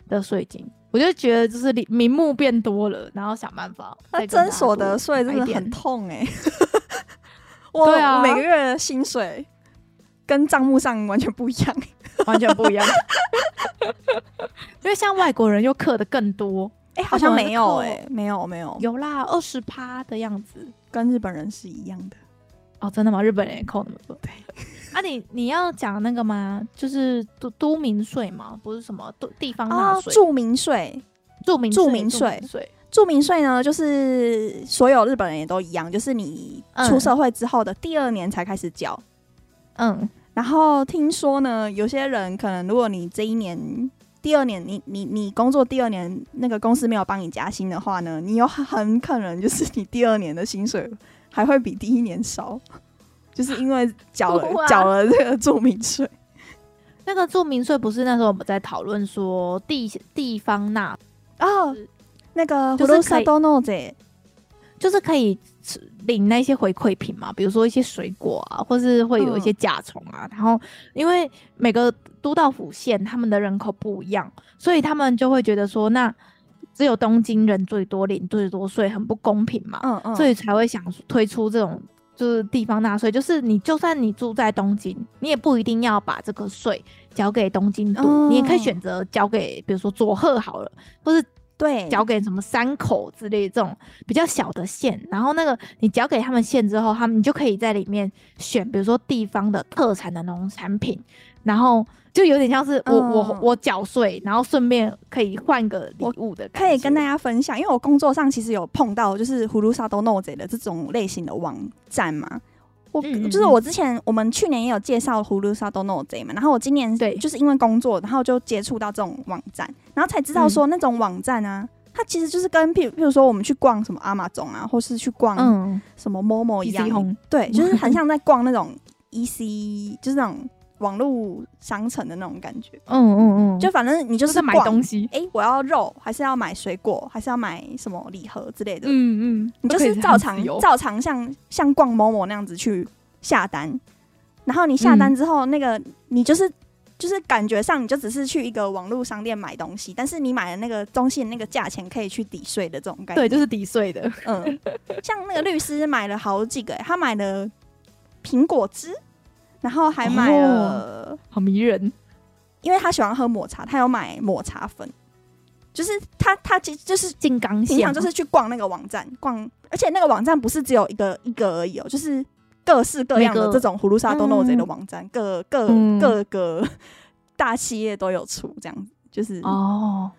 的税金。我就觉得就是名目变多了，然后想办法。那征所得税真的很痛哎、欸！我对啊，我每个月的薪水跟账目上完全不一样，完全不一样。因为像外国人又刻的更多，哎、欸，好像没有哎、欸，没有没有，有啦，二十趴的样子，跟日本人是一样的。哦，真的吗？日本人也扣那么多？对。啊你，你你要讲那个吗？就是都都民税吗？不是什么都地方纳税？住民税，住民住民税，住民税呢，就是所有日本人也都一样，就是你出社会之后的第二年才开始缴。嗯。然后听说呢，有些人可能如果你这一年、第二年，你你你工作第二年，那个公司没有帮你加薪的话呢，你有很可能就是你第二年的薪水。还会比第一年少，就是因为缴了缴了这个住民税。那个住民税不是那时候我们在讨论说地地方纳哦，那个就是可以，就是可以领那些回馈品嘛，比如说一些水果啊，或是会有一些甲虫啊。嗯、然后因为每个都道府县他们的人口不一样，所以他们就会觉得说那。只有东京人最多，领最多税，很不公平嘛。嗯嗯，所以才会想推出这种就是地方纳税，就是你就算你住在东京，你也不一定要把这个税交给东京都，嗯、你也可以选择交给比如说佐贺好了，或是对交给什么山口之类这种比较小的县。然后那个你交给他们县之后，他们你就可以在里面选，比如说地方的特产的农产品，然后。就有点像是我、嗯、我我缴税，然后顺便可以换个礼物的。可以跟大家分享，因为我工作上其实有碰到就是ふるさと纳税的这种类型的网站嘛。 我嗯嗯就是我之前我们去年也有介绍ふるさと纳税嘛，然后我今年对就是因为工作，然后就接触到这种网站，然后才知道说那种网站啊，嗯、它其实就是跟譬如譬如说我们去逛什么 Amazon 啊，或是去逛什么 Momo 一样，嗯、对，就是很像在逛那种 EC，就是那种。 网络商城的那种感觉，嗯嗯嗯，就反正你就是在买东西，哎、欸，我要肉，还是要买水果，还是要买什么礼盒之类的，嗯嗯，你就是照常照常像像逛某某那样子去下单，然后你下单之后，那个你就是就是感觉上你就只是去一个网络商店买东西，但是你买的那个东西那个价钱可以去抵税的这种感觉，对，就是抵税的，嗯，像那个律师买了好几个、欸，他买了苹果汁。然后还买了，哦，好迷人，因为他喜欢喝抹茶，他有买抹茶粉，就是他他其实就是金刚，经常就是去逛那个网站逛，而且那个网站不是只有一个一个而已哦，就是各式各样的这种ふるさと纳税的网站，嗯、各各、嗯、各个大企业都有出，这样子就是哦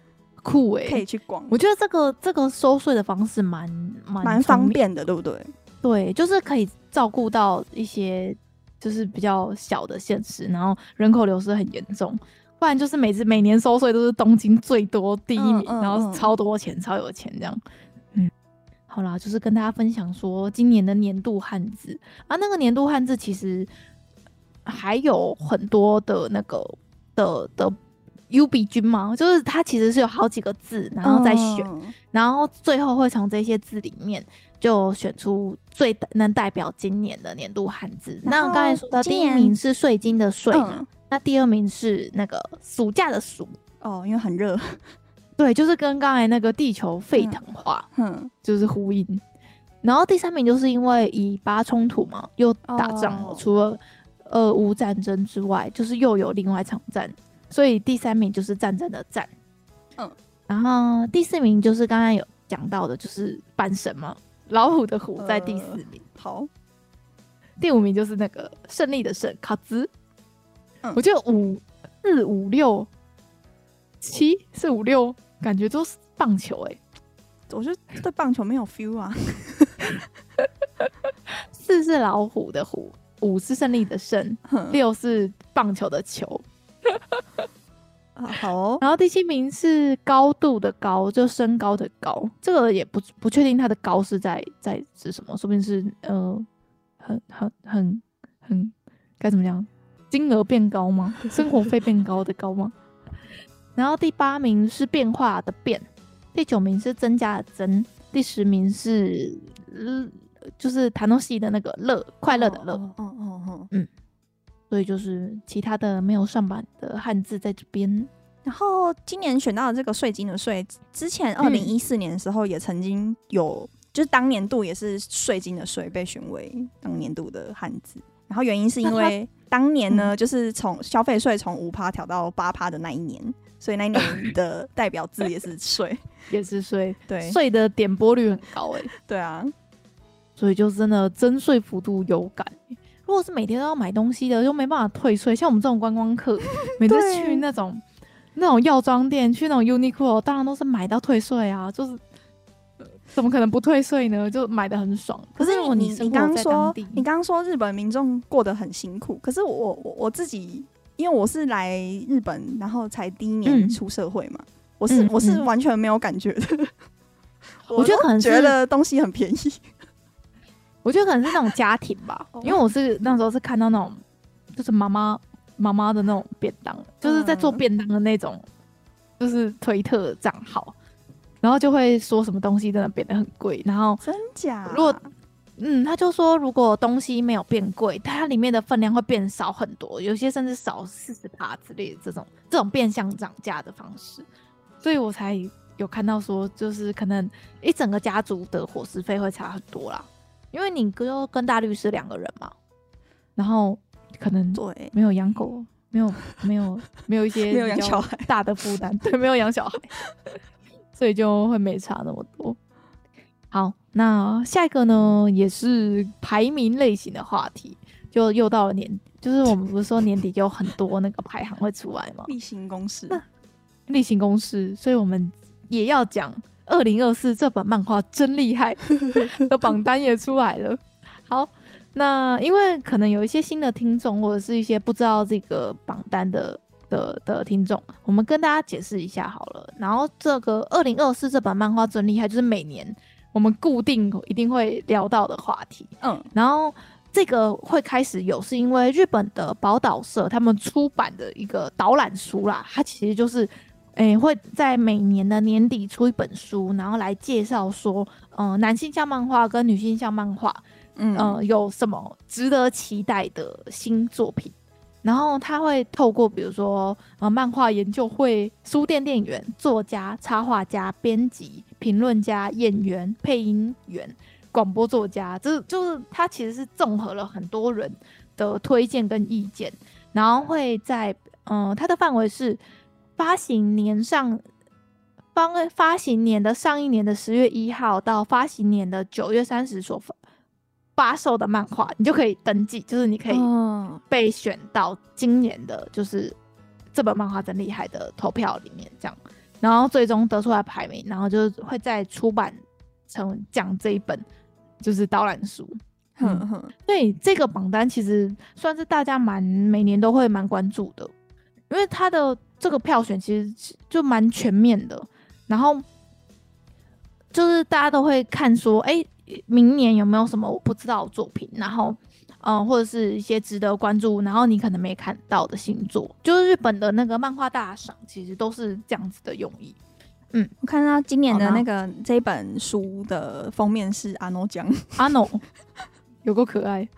酷诶，可以去逛。我觉得这个这个收税的方式蛮蛮蛮方便的，对不对？对，就是可以照顾到一些。 就是比较小的县市，然后人口流失很严重，不然就是每次每年收税都是东京最多第一名，嗯嗯、然后超多钱、嗯、超有钱这样。嗯，好啦，就是跟大家分享说今年的年度汉字。啊，那个年度汉字其实还有很多的那个的的优比君嘛，就是它其实是有好几个字，然后再选，嗯、然后最后会从这些字里面。就选出最能代表今年的年度汉字。那我刚才说的第一名是税金的税，嗯、那第二名是那个暑假的暑。哦，因为很热。对，就是跟刚才那个地球沸腾化，嗯，就是呼应。然后第三名就是因为以巴冲突嘛，又打仗了，哦、除了俄乌战争之外，就是又有另外一场战，所以第三名就是战争的战。嗯，然后第四名就是刚刚有讲到的，就是半神嘛。老虎的虎在第四名，呃、好，第五名就是那个胜利的胜，卡兹。嗯、我觉得五四五六七四五六，感觉都是棒球哎、欸，我觉得对棒球没有 feel 啊。四是老虎的虎，五是胜利的胜，嗯、六是棒球的球。好、哦，然后第七名是高度的高，就身高的高，这个也不不确定它的高是在在指什么，说不定是呃很很很很该怎么讲，金额变高吗？生活费变高的高吗？然后第八名是变化的变，第九名是增加的增，第十名是就是弹东西的那个乐，快乐的乐，嗯嗯嗯嗯。所以就是其他的没有上榜的汉字在这边。然后今年选到的这个税金的税，之前二零一四年的时候也曾经有，嗯、就是当年度也是税金的税被选为当年度的汉字。然后原因是因为当年呢，就是从消费税从五趴调到八趴的那一年，所以那一年 的代表字也是税，也是税。对，税的点播率很高哎。对啊，所以就真的增税幅度有感。如果是每天都要买东西的，就没办法退税。像我们这种观光客，每次去那种那种药妆店，去那种 Uniqlo，当然都是买到退税啊。就是怎么可能不退税呢？就买的很爽。可是你你刚刚说你刚刚说日本民众过得很辛苦，可是我我我自己，因为我是来日本，然后才第一年出社会嘛，嗯、我是、嗯、我是完全没有感觉的。嗯、我觉得可能 觉得东西很便宜。我觉得可能是那种家庭吧，因为我是那时候是看到那种，就是妈妈妈妈的那种便当，就是在做便当的那种，就是推特账号，然后就会说什么东西真的变得很贵，然后真假？如果嗯，他就说如果东西没有变贵，它里面的分量会变少很多，有些甚至少四十趴之类的这种这种变相涨价的方式，所以我才有看到说，就是可能一整个家族的伙食费会差很多啦。因为你哥跟大律师两个人嘛，然后可能对没有养狗，没有没有没有一些 没有养小孩大的负担，对，没有养小孩，所以就会没差那么多。好，那下一个呢，也是排名类型的话题，就又到了年底，就是我们不是说年底就有很多那个排行会出来吗？例行公事，例行公事，所以我们也要讲。二零二四这本漫画真厉害 的榜单也出来了。好，那因为可能有一些新的听众，或者是一些不知道这个榜单的的的听众，我们跟大家解释一下好了。然后这个二零二四这本漫画真厉害，就是每年我们固定一定会聊到的话题。嗯，然后这个会开始有，是因为日本的宝岛社他们出版的一个导览书啦，它其实就是。诶、欸，会在每年的年底出一本书，然后来介绍说，嗯、呃，男性向漫画跟女性向漫画，嗯、呃，有什么值得期待的新作品。然后他会透过比如说，呃，漫画研究会、书店店员、作家、插画家、编辑、评论家、演员、配音员、广播作家，这就是他其实是综合了很多人的推荐跟意见，然后会在，嗯、呃，他的范围是。发行年上，方发行年的上一年的十月一号到发行年的九月三十所发发售的漫画，你就可以登记，就是你可以被选到今年的，就是这本漫画真厉害的投票里面，这样，然后最终得出来排名，然后就会再出版成讲这一本就是导览书。哼哼，所以这个榜单其实算是大家蛮每年都会蛮关注的，因为它的。这个票选其实就蛮全面的，然后就是大家都会看说，哎，明年有没有什么我不知道的作品，然后，嗯、呃，或者是一些值得关注，然后你可能没看到的新作，就是日本的那个漫画大赏，其实都是这样子的用意。嗯，我看到今年的那个这一本书的封面是阿诺酱，阿诺有够可爱，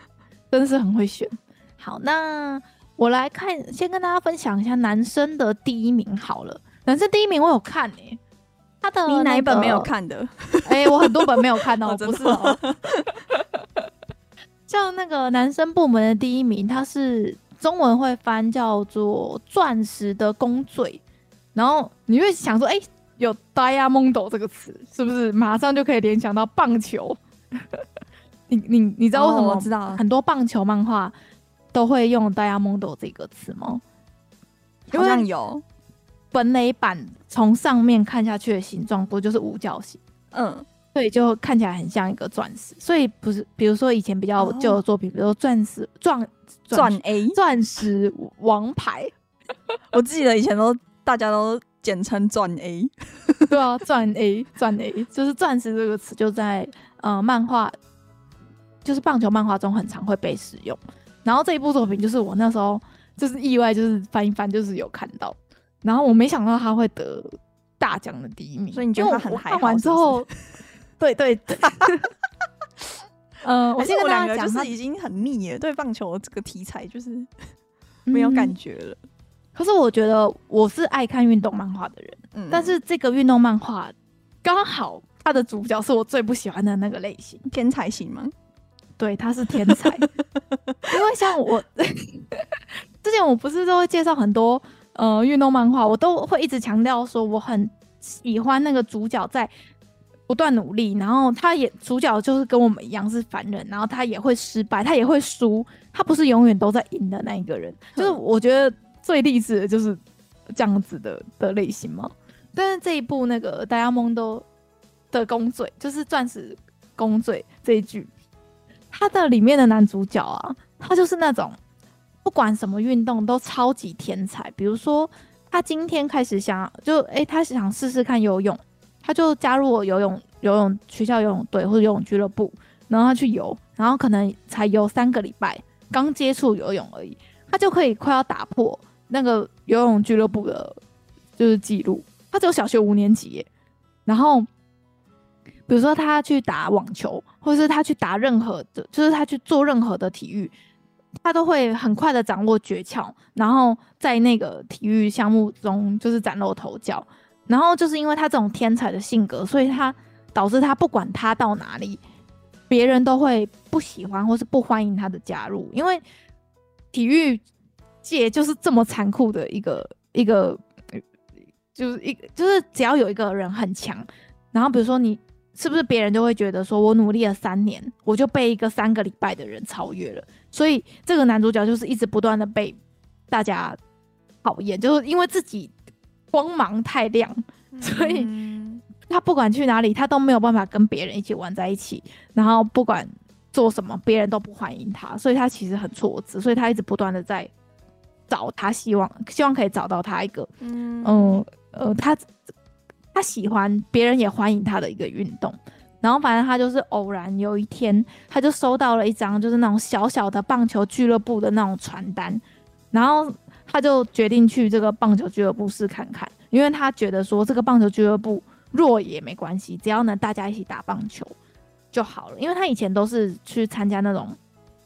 真的是很会选。好，那。我来看，先跟大家分享一下男生的第一名好了。男生第一名我有看诶、欸，他的、那个、你哪一本没有看的？哎、欸，我很多本没有看到，不是哦。像那个男生部门的第一名，他是中文会翻叫做《钻石的公罪》，然后你会想说，哎、欸，有 “diamond” 这个词，是不是马上就可以联想到棒球？你你你知道为什么？我知道很多棒球漫画。都会用 “diamond” 这个词吗？好像有。本垒板从上面看下去的形状不就是五角形？嗯，所以就看起来很像一个钻石。所以不是，比如说以前比较旧的作品，哦、比如说钻石钻钻 A 钻石王牌，我记得以前都大家都简称钻 A。对啊，钻 A 钻 A 就是钻石这个词就在呃漫画，就是棒球漫画中很常会被使用。然后这一部作品就是我那时候就是意外，就是翻一翻就是有看到，然后我没想到他会得大奖的第一名，所以你觉得他很嗨？看完之后，对对对，嗯、呃，我现在我两个就是已经很腻了，对棒球这个题材就是 没有感觉了。可是我觉得我是爱看运动漫画的人，嗯，但是这个运动漫画刚好他的主角是我最不喜欢的那个类型，天才型吗？对，他是天才，因为像我 之前我不是都会介绍很多呃运动漫画，我都会一直强调说我很喜欢那个主角在不断努力，然后他也主角就是跟我们一样是凡人，然后他也会失败，他也会输，他不是永远都在赢的那一个人，就是我觉得。最励志的就是这样子的的类型嘛？但是这一部那个《Diamond》的公嘴，就是钻石公嘴这一句，他的里面的男主角啊，他就是那种不管什么运动都超级天才。比如说，他今天开始想就诶、他想试试看游泳，他就加入了游泳游泳学校游泳队或者游泳俱乐部，然后他去游，然后可能才游三个礼拜，刚接触游泳而已，他就可以快要打破。那个游泳俱乐部的，就是记录，他只有小学五年级。然后，比如说他去打网球，或者是他去打任何的，就是他去做任何的体育，他都会很快的掌握诀窍，然后在那个体育项目中就是崭露头角。然后就是因为他这种天才的性格，所以他导致他不管他到哪里，别人都会不喜欢或是不欢迎他的加入，因为体育。界就是这么残酷的一个一个，就是一就是只要有一个人很强，然后比如说你是不是别人就会觉得说我努力了三年，我就被一个三个礼拜的人超越了，所以这个男主角就是一直不断的被大家讨厌，就是因为自己光芒太亮，所以他不管去哪里，他都没有办法跟别人一起玩在一起，然后不管做什么，别人都不欢迎他，所以他其实很挫折，所以他一直不断的在。找他，希望希望可以找到他一个，嗯。呃，呃，他他喜欢别人也欢迎他的一个运动，然后反正他就是偶然有一天，他就收到了一张就是那种小小的棒球俱乐部的那种传单，然后他就决定去这个棒球俱乐部试看看，因为他觉得说这个棒球俱乐部弱也没关系，只要能大家一起打棒球就好了，因为他以前都是去参加那种。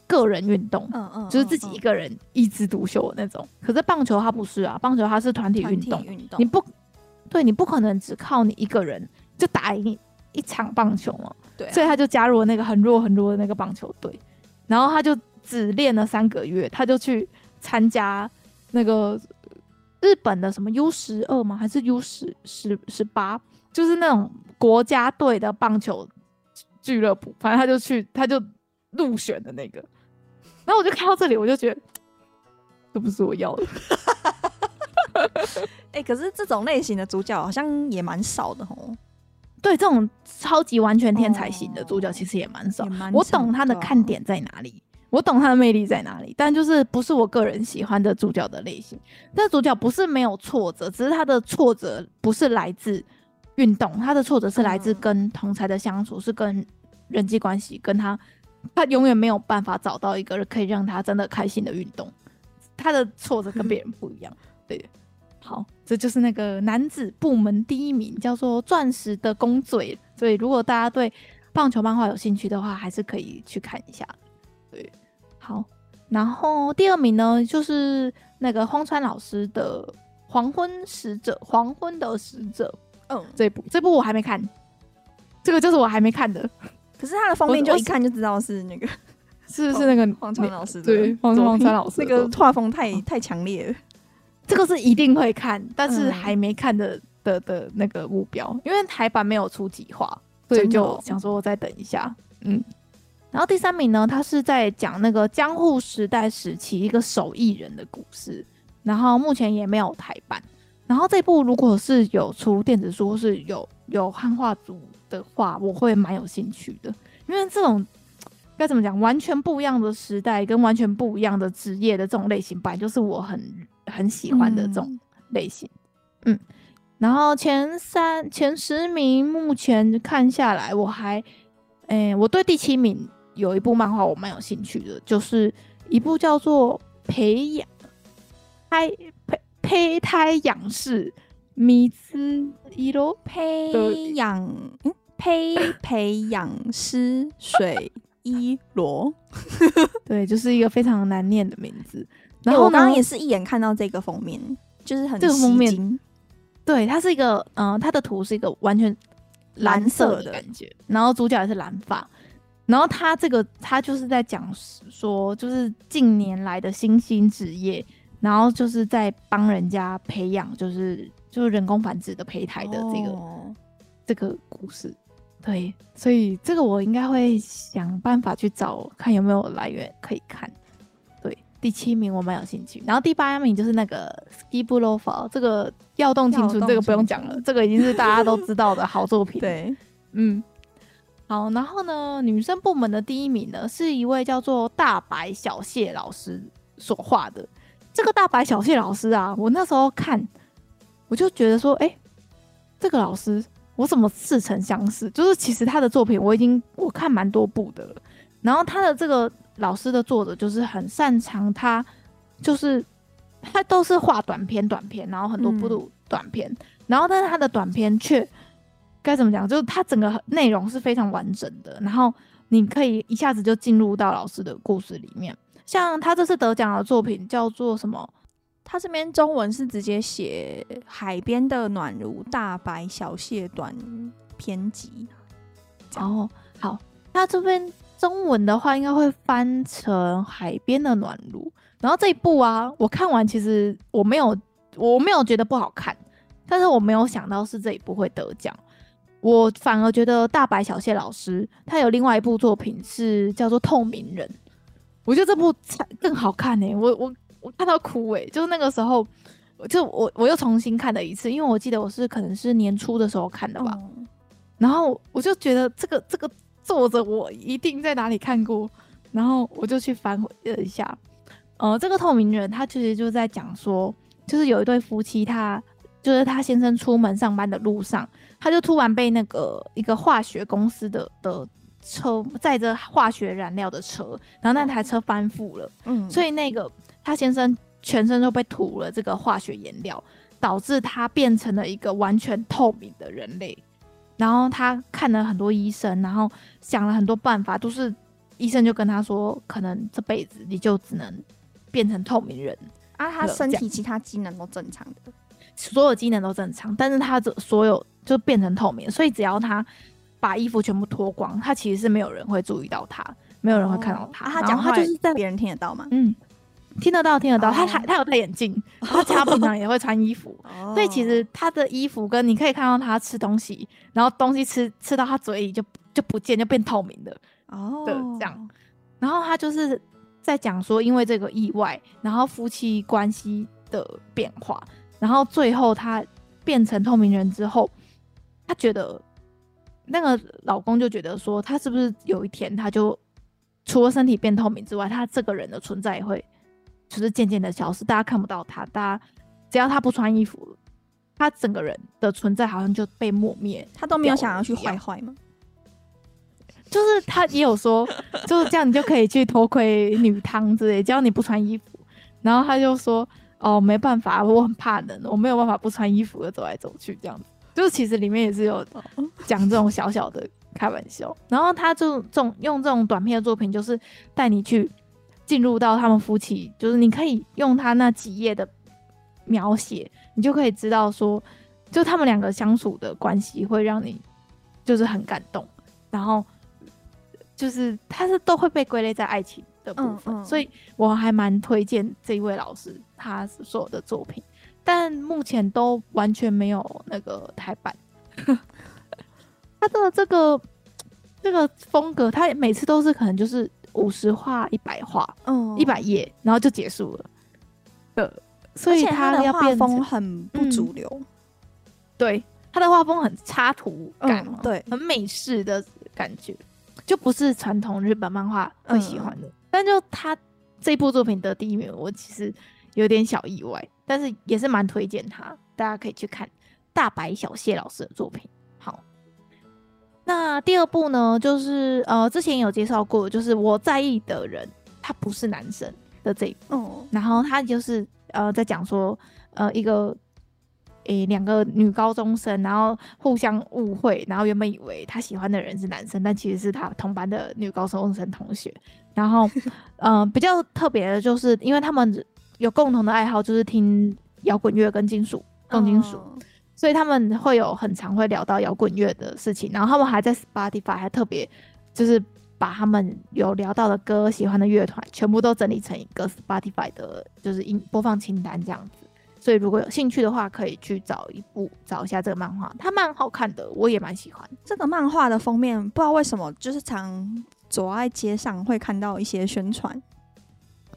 个人运动，嗯嗯，就是自己一个人一枝独秀的那种。可是棒球它不是啊，棒球它是团体运动，运动。你不对，你不可能只靠你一个人就打赢一场棒球嘛。对，所以他就加入了那个很弱很弱的那个棒球队，然后他就只练了三个月，他就去参加那个日本的什么 U 十二吗？还是 U 十十十八？就是那种国家队的棒球俱乐部，反正他就去，他就入选的那个。然后我就看到这里，我就觉得 这不是我要的。哎、欸，可是这种类型的主角好像也蛮少的哦。对，这种超级完全天才型的主角其实也蛮少。我懂他的看点在哪里，我懂他的魅力在哪里，但就是不是我个人喜欢的主角的类型。但主角不是没有挫折，只是他的挫折不是来自运动，他的挫折是来自跟同才的相处，是跟人际关系，跟他。他永远没有办法找到一个可以让他真的开心的运动，他的挫折跟别人不一样。对，好，这就是那个男子部门第一名，叫做《钻石的公嘴》。所以，如果大家对棒球漫画有兴趣的话，还是可以去看一下。对，好，然后第二名呢，就是那个荒川老师的《黄昏使者》，《黄昏的使者》。嗯，这部这部我还没看，这个就是我还没看的。可是他的封面就一看就知道是那个，是不是那个 荒川老师？对，荒川老师 那个画风太太强烈了。这个是一定会看，但是还没看的的的那个目标，因为台版没有出几话，所以就想说我再等一下。嗯，然后第三名呢，他是在讲那个江户时代时期一个手艺人的故事，然后目前也没有台版。然后这部如果是有出电子书，是有有汉化组。的话，我会蛮有兴趣的，因为这种该怎么讲，完全不一样的时代跟完全不一样的职业的这种类型，本来就是我很很喜欢的这种类型。嗯，嗯，然后前三前十名目前看下来，我还，哎、欸，我对第七名有一部漫画我蛮有兴趣的，就是一部叫做培养胎胚胚胎仰视。米兹伊罗培养，嗯，胚 培养师水一罗，对，就是一个非常难念的名字。然后我刚刚也是一眼看到这个封面，就是很这个封面，对，它是一个，嗯、呃，它的图是一个完全蓝色的感觉，然后主角也是蓝发，然后他这个他就是在讲说，就是近年来的新兴职业，然后就是在帮人家培养，就是就是人工繁殖的胚胎的这个、哦、这个故事。对，所以这个我应该会想办法去找看有没有来源可以看。对，第七名我蛮有兴趣，然后第八名就是那个 Skip Loafer，这个跃动青春，这个不用讲了，这个已经是大家都知道的好作品。对，嗯，好，然后呢，女生部门的第一名呢，是一位叫做大白小谢老师所画的。这个大白小谢老师啊，我那时候看，我就觉得说，哎，这个老师。我怎么似曾相识？就是其实他的作品我已经我看蛮多部的了，然后他的这个老师的作者就是很擅长，他就是 他都是画短篇短篇，然后很多部短篇，嗯、然后但是他的短篇却该怎么讲？就是他整个内容是非常完整的，然后你可以一下子就进入到老师的故事里面。像他这次得奖的作品叫做什么？他这边中文是直接写《海边的暖炉》大白小谢短篇集。哦，好，他这边中文的话应该会翻成《海边的暖炉》。然后这一部啊，我看完其实我没有我没有觉得不好看，但是我没有想到是这一部会得奖。我反而觉得大白小谢老师他有另外一部作品是叫做《透明人》，我觉得这部才更好看呢、欸。我我。我看到哭诶、欸，就是那个时候，就我我又重新看了一次，因为我记得我是可能是年初的时候看的吧，嗯、然后我就觉得这个这个作者我一定在哪里看过，然后我就去翻回了一下，呃，这个透明人他其实就在讲说，就是有一对夫妻他，他就是他先生出门上班的路上，他就突然被那个一个化学公司的的车载着化学燃料的车，然后那台车翻覆了，嗯，所以那个。他先生全身都被涂了这个化学颜料，导致他变成了一个完全透明的人类。然后他看了很多医生，然后想了很多办法，都是医生就跟他说，可能这辈子你就只能变成透明人。啊，他身体其他机能都正常的，所有机能都正常，但是他这所有就变成透明，所以只要他把衣服全部脱光，他其实是没有人会注意到他，没有人会看到他。哦啊、他讲话就是在别人听得到吗？嗯。听得到，听得到。Oh. 他还他有戴眼镜，他 他平常也会穿衣服，oh. 所以其实他的衣服跟你可以看到他吃东西，然后东西吃吃到他嘴里就就不见，就变透明的哦，oh. 的这样。然后他就是在讲说，因为这个意外，然后夫妻关系的变化，然后最后他变成透明人之后，他觉得那个老公就觉得说，他是不是有一天他就除了身体变透明之外，他这个人的存在也会。就是渐渐的消失，大家看不到他，大家只要他不穿衣服，他整个人的存在好像就被抹灭。他都没有想要去坏坏吗？就是他也有说，就是这样，你就可以去偷窥女汤之类，只要你不穿衣服。然后他就说：“哦，没办法，我很怕冷，我没有办法不穿衣服的走来走去这样子。”就是其实里面也是有讲这种小小的开玩笑。然后他就这种用这种短片的作品，就是带你去。进入到他们夫妻，就是你可以用他那几页的描写，你就可以知道说，就他们两个相处的关系会让你就是很感动，然后就是他是都会被归类在爱情的部分，嗯嗯、所以我还蛮推荐这一位老师他所有的作品，但目前都完全没有那个台版，他的这个这个风格，他每次都是可能就是。五十画一百画，嗯，一百页，然后就结束了。呃，所以他的画风很不主流。嗯、对，他的画风很插图感，嗯，对，很美式的感觉，就不是传统日本漫画会喜欢的。嗯、但就他这部作品得第一名，我其实有点小意外，但是也是蛮推荐他，大家可以去看大白小谢老师的作品。那第二部呢，就是呃，之前有介绍过，就是我在意的人，他不是男生的这一部。哦。然后他就是呃，在讲说，呃，一个诶，两个女高中生，然后互相误会，然后原本以为他喜欢的人是男生，但其实是他同班的女高中生同学。然后，呃，比较特别的就是，因为他们有共同的爱好，就是听摇滚乐跟金属、重金属，哦、所以他们会有很常会聊到摇滚乐的事情。然后他们还在 Spotify 还特别就是把他们有聊到的歌、喜欢的乐团全部都整理成一个 Spotify 的，就是音播放清单这样子。所以如果有兴趣的话，可以去找一部找一下这个漫画，它蛮好看的，我也蛮喜欢。这个漫画的封面不知道为什么就是常走在街上会看到一些宣传。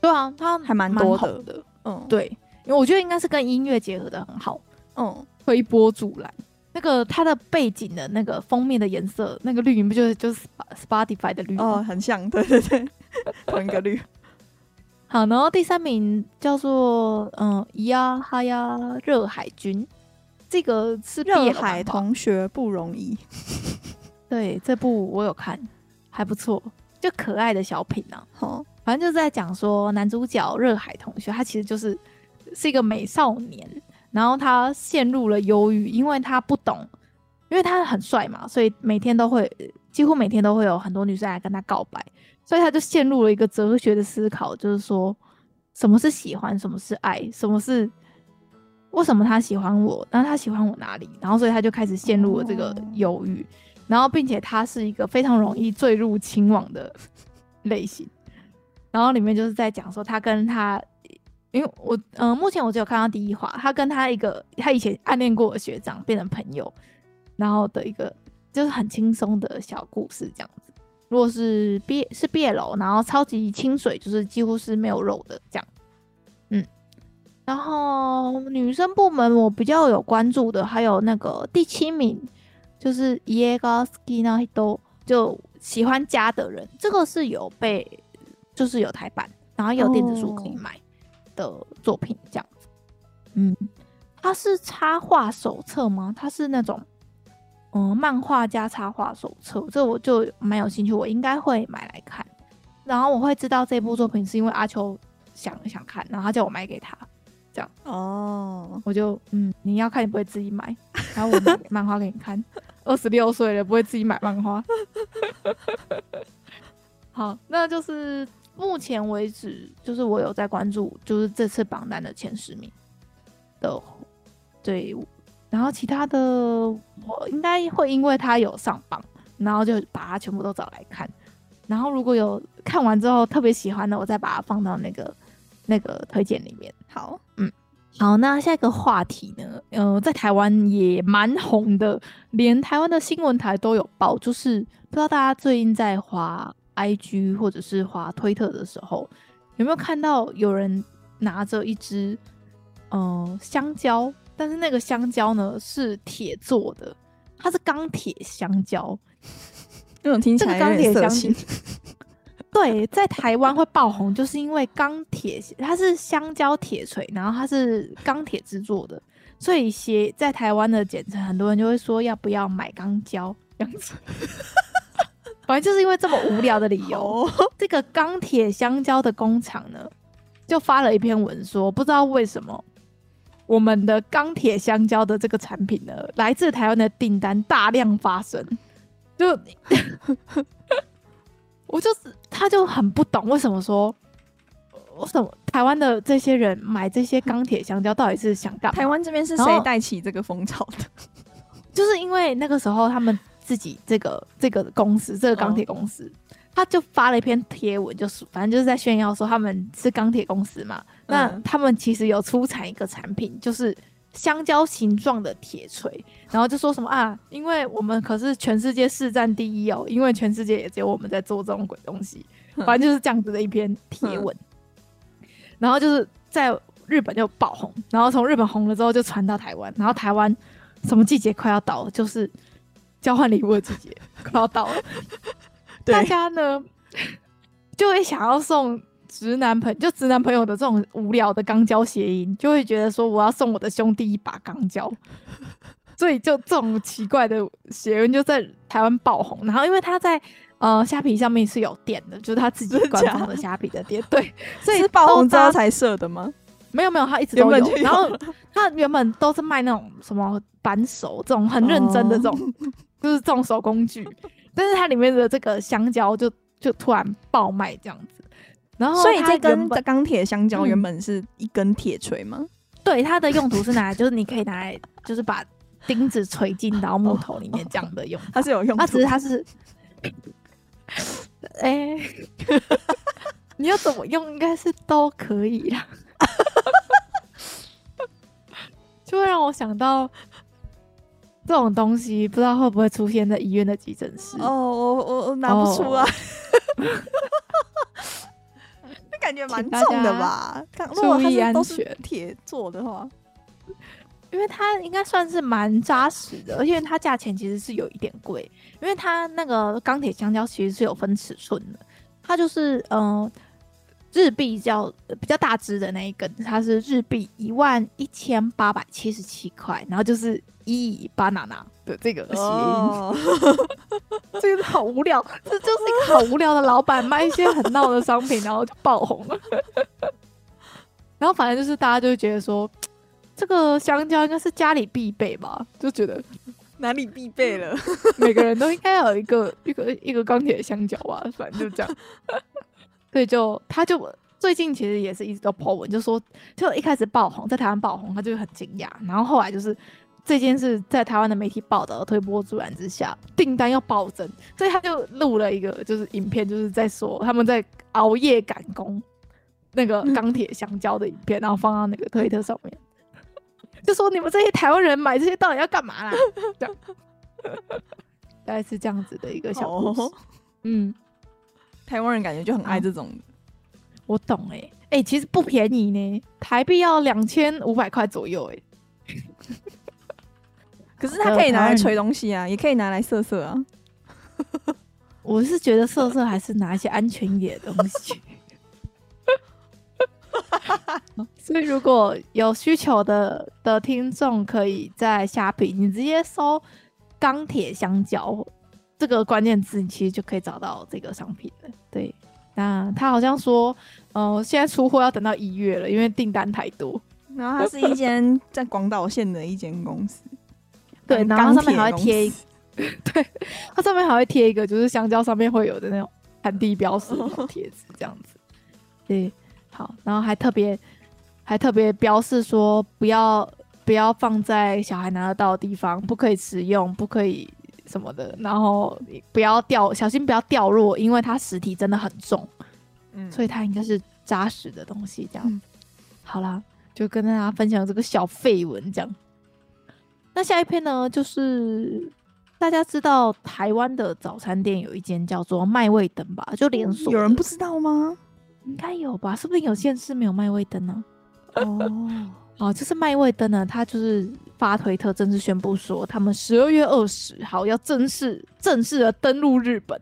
对啊，它还蛮多的。的嗯，对，因为我觉得应该是跟音乐结合的很好。嗯，推波助澜。那个它的背景的那个封面的颜色，那个绿云不就是就是 Spotify 的绿？哦，很像，对对对，同一个绿。好，然后第三名叫做嗯伊呀哈呀热海君，这个是热海同学不容易。对，这部我有看，还不错，就可爱的小品啊。好，反正就是在讲说男主角热海同学，他其实就是是一个美少年，然后他陷入了忧郁，因为他不懂，因为他很帅嘛，所以每天都会，几乎每天都会有很多女生来跟他告白。所以他就陷入了一个哲学的思考，就是说，什么是喜欢，什么是爱，什么是为什么他喜欢我，然后他喜欢我哪里，然后所以他就开始陷入了这个忧郁，然后并且他是一个非常容易坠入情网的类型，然后里面就是在讲说他跟他，因为我嗯、呃，目前我只有看到第一话，他跟他一个他以前暗恋过的学长变成朋友，然后的一个就是很轻松的小故事这样子。如果是 B 是 BL，然后超级清水，就是几乎是没有肉的这样，嗯，然后女生部门我比较有关注的还有那个第七名，就是家が好きな人，就喜欢家的人，这个是有被就是有台版，然后有电子书可以买 的作品这样子，嗯，它是插画手册吗？它是那种。嗯，漫画加插画手册，这我就蛮有兴趣，我应该会买来看。然后我会知道这部作品是因为阿秋想想看，然后他叫我买给他，这样哦，我就嗯，你要看你不会自己买，然后我买 漫画给你看。二十六岁了不会自己买漫画，好，那就是目前为止，就是我有在关注，就是这次榜单的前十名的队伍。然后其他的，我应该会因为他有上榜，然后就把它全部都找来看。然后如果有看完之后特别喜欢的，我再把它放到那个那个推荐里面。好，嗯，好，那下一个话题呢？嗯、呃，在台湾也蛮红的，连台湾的新闻台都有报。就是不知道大家最近在滑 IG 或者是滑推特的时候，有没有看到有人拿着一只嗯、呃、香蕉？但是那个香蕉呢，是铁做的，它是钢铁香蕉，那种听起来有点色情。对，在台湾会爆红，就是因为钢铁，它是香蕉铁锤，然后它是钢铁制作的，所以写在台湾的简称，很多人就会说要不要买钢胶这样子。反正就是因为这么无聊的理由，这个钢铁香蕉的工厂呢，就发了一篇文说，不知道为什么。我们的钢铁香蕉的这个产品呢，来自台湾的订单大量发生，就 我就是他就很不懂为什么说，为什么台湾的这些人买这些钢铁香蕉到底是想干嘛？台湾这边是谁带起这个风潮的？就是因为那个时候他们自己这个这个公司，这个钢铁公司。哦他就发了一篇贴文，就是反正就是在炫耀说他们是钢铁公司嘛。嗯、那他们其实有出产一个产品，就是香蕉形状的铁锤，然后就说什么啊，因为我们可是全世界市占第一哦，因为全世界也只有我们在做这种鬼东西。反正就是这样子的一篇贴文，嗯、然后就是在日本就爆红，然后从日本红了之后就传到台湾，然后台湾什么季节快要到了，就是交换礼物的季节 快要到了。大家呢就会想要送直男朋，就直男朋友的这种无聊的钢胶谐音，就会觉得说我要送我的兄弟一把钢胶，所以就这种奇怪的谐音就在台湾爆红。然后因为他在呃虾皮上面是有店的，就是他自己官方的虾皮的店，对，所以是爆红之后才设的吗？没有没有，他一直都有。有然后他原本都是卖那种什么扳手这种很认真的这种，哦、就是这种手工具。但是它里面的这个香蕉就就突然爆卖这样子，然后，所以这根钢铁香蕉原本是一根铁锤吗？嗯？对，它的用途是拿来，就是你可以拿来，就是把钉子锤进到木头里面这样的用。它是有用，它只是它是，哎、欸，你要怎么用，应该是都可以啦。就会让我想到。这种东西不知道会不会出现在医院的急诊室？哦，我我我拿不出来，那、oh. 感觉蛮重的吧？注意安全。铁做的话，因为它应该算是蛮扎实的，而且它价钱其实是有一点贵，因为它那个钢铁香蕉其实是有分尺寸的，它就是嗯。呃日币较比较大支的那一根，它是日币一万一千八百七十七块，然后就是一 banana 的这个谐音，哦、这个好无聊，这就是一个好无聊的老板卖一些很闹的商品，然后就爆红了。然后反正就是大家就会觉得说，这个香蕉应该是家里必备吧，就觉得哪里必备了，每个人都应该有一个一个一个钢铁香蕉吧，反正就这样。所以就他就最近其实也是一直都 po 文，就说就一开始爆红，在台湾爆红，他就很惊讶。然后后来就是这件事在台湾的媒体报道推波助澜之下，订单要暴增，所以他就录了一个就是影片，就是在说他们在熬夜赶工那个钢铁香蕉的影片，然后放到那个推特上面，就说你们这些台湾人买这些到底要干嘛啦？这样大概是这样子的一个小故事，嗯。台湾人感觉就很爱这种、啊，我懂哎、欸、哎、欸，其实不便宜呢，台币要两千五百块左右哎、欸。可是它可以拿来锤东西啊，也可以拿来射射啊。我是觉得射射还是拿一些安全一点的东西。所以如果有需求的的听众，可以在虾皮你直接搜钢铁香蕉。这个关键字，你其实就可以找到这个商品了。对，那他好像说，呃，现在出货要等到一月了，因为订单太多。然后它是一间在广岛县的一间公司，对，然后上面还会贴一，对，它上面还会贴一个，就是香蕉上面会有的那种产地标识的贴纸，这样子。对，好，然后还特别还特别标示说，不要不要放在小孩拿得到的地方，不可以食用，不可以。什么的，然后不要掉，小心不要掉落，因为它实体真的很重，嗯，所以它应该是扎实的东西。这样，嗯、好啦，就跟大家分享这个小废文。这样，那下一篇呢，就是大家知道台湾的早餐店有一间叫做麦味登吧，就连锁。有人不知道吗？应该有吧？是不是有县市没有麦味登呢？哦。哦，就是麦味登呢，他就是发推特正式宣布说，他们十二月二十号要正式正式的登陆日本，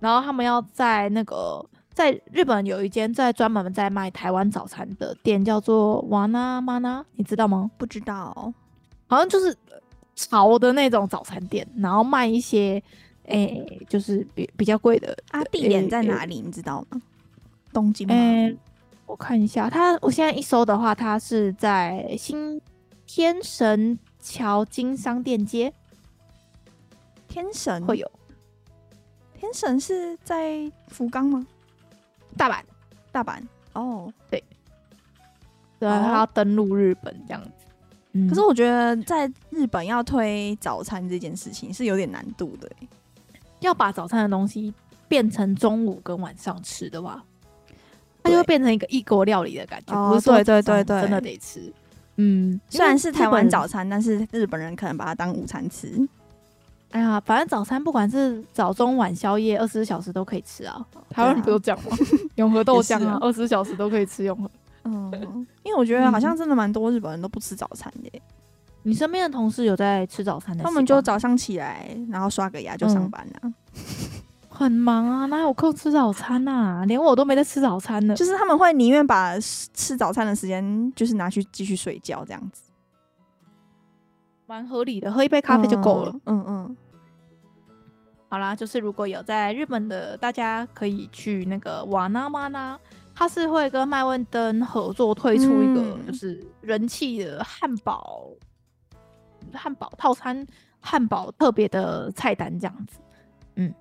然后他们要在那个在日本有一间在专门在卖台湾早餐的店，叫做瓦纳玛纳，你知道吗？不知道，好像就是潮的那种早餐店，然后卖一些诶、欸，就是比比较贵的啊。地点在哪里？欸、你知道吗？东京吗？欸我看一下，它我现在一搜的话，它是在新天神桥金商店街。天神会有，天神是在福冈吗？大阪，大阪。哦，对，对，它要登陆日本这样子。嗯，可是我觉得在日本要推早餐这件事情是有点难度的，要把早餐的东西变成中午跟晚上吃的话。它就会变成一个异国料理的感觉，哦、不是对对对对，真的得吃。嗯，虽然是台湾早餐，但是日本人可能把它当午餐吃。哎呀，反正早餐不管是早中晚宵夜，二十四小时都可以吃啊。台湾人不都讲吗？永和豆浆啊，二十四小时都可以吃永和。嗯，因为我觉得好像真的蛮多日本人都不吃早餐的。嗯、你身边的同事有在吃早餐的？他们就早上起来，然后刷个牙就上班了。嗯 很忙啊，哪有空吃早餐啊？连我都没在吃早餐呢。就是他们会宁愿把吃早餐的时间，就是拿去继续睡觉这样子，蛮合理的。喝一杯咖啡就够了。嗯嗯。嗯，好啦，就是如果有在日本的，大家可以去那个瓦纳玛纳，他是会跟麦问登合作推出一个就是人气的汉堡，汉堡套餐，汉堡特别的菜单这样子。嗯。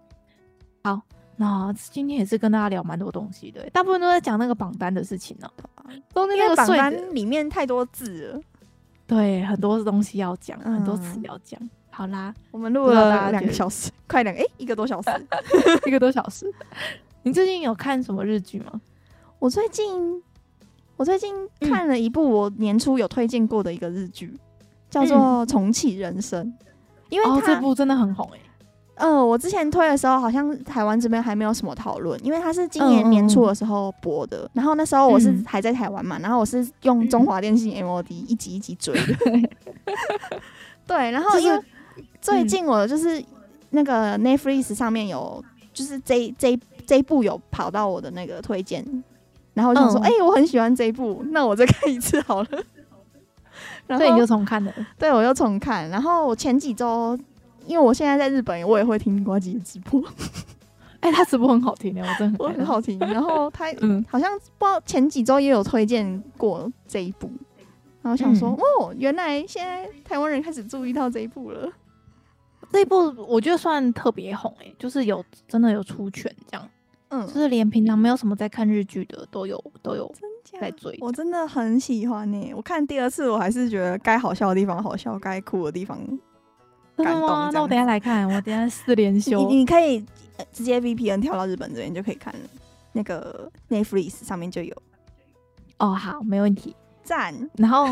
好，那今天也是跟大家聊蛮多东西的，大部分都在讲那个榜单的事情呢、啊。中间那个榜单里面太多字了，对，很多东西要讲，嗯、很多词要讲。好啦，我们录了两个小时，快两个，哎、欸，一个多小时，一个多小时。你最近有看什么日剧吗？我最近，我最近看了一部我年初有推荐过的一个日剧，嗯、叫做《重启人生》，因为、哦、这部真的很红诶、欸。嗯、呃，我之前推的时候，好像台湾这边还没有什么讨论，因为它是今年年初的时候播的。嗯、然后那时候我是还在台湾嘛，嗯、然后我是用中华电信 MOD 一集一集追的。对，然后因为最近我就是那个 Netflix 上面有，就是这这这一部有跑到我的那个推荐，然后我就说，哎、嗯欸，我很喜欢这一部，那我再看一次好了。然后对，你就重看了。对，我又重看。然后我前几周，因为我现在在日本，我也会听呱吉的直播。哎、欸，他直播很好听的，我真的很，很好听。然后他嗯，好像不知道前几周也有推荐过这一部。然后想说，嗯、哦，原来现在台湾人开始注意到这一部了。这一部我觉得算特别红哎、欸，就是有真的有出圈这样，嗯，就是连平常没有什么在看日剧的都有都有在追。我真的很喜欢呢、欸，我看第二次我还是觉得该好笑的地方好笑，该哭的地方感动。那我等一下来看，我等一下四连 休。你你可以直接 VPN 跳到日本这边就可以看了，那个 Netflix 上面就有。哦，好，没问题。赞。然后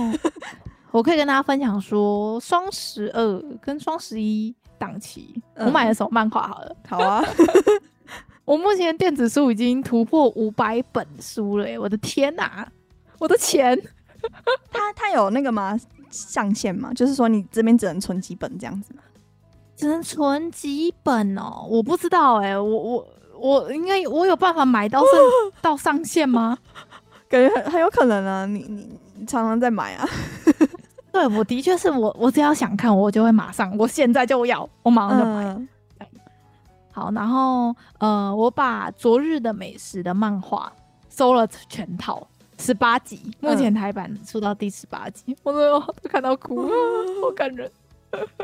我可以跟大家分享说，双十二跟双十一。档期，我买了什么漫画好了？好啊，我目前电子书已经突破五百本书了耶！我的天哪，我的钱！他他有那个吗？上限吗？就是说你这边只能存几本这样子吗？只能存几本哦？我不知道哎，我我我应该我有办法买到是 到上限吗？感觉很很有可能啊！你你你常常在买啊。对，我的确是我，我只要想看，我就会马上，我现在就要，我马上就买。嗯、好，然后呃，我把昨日的美食的漫画收了全套，十八集，目前台版出到第十八集，嗯、我都都看到哭了，好感人。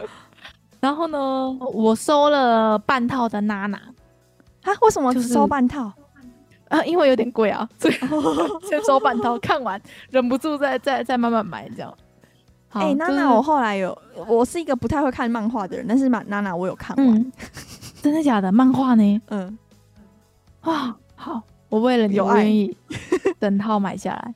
然后呢，我收了半套的娜娜，啊，为什么只收半套？啊，因为有点贵啊，所以先收半套，看完忍不住再再再慢慢买这样。哎，娜娜，我后来有，我是一个不太会看漫画的人，但是娜娜我有看完，嗯、真的假的？漫画呢？嗯，啊，好，我为了你，我愿意 整套买下来。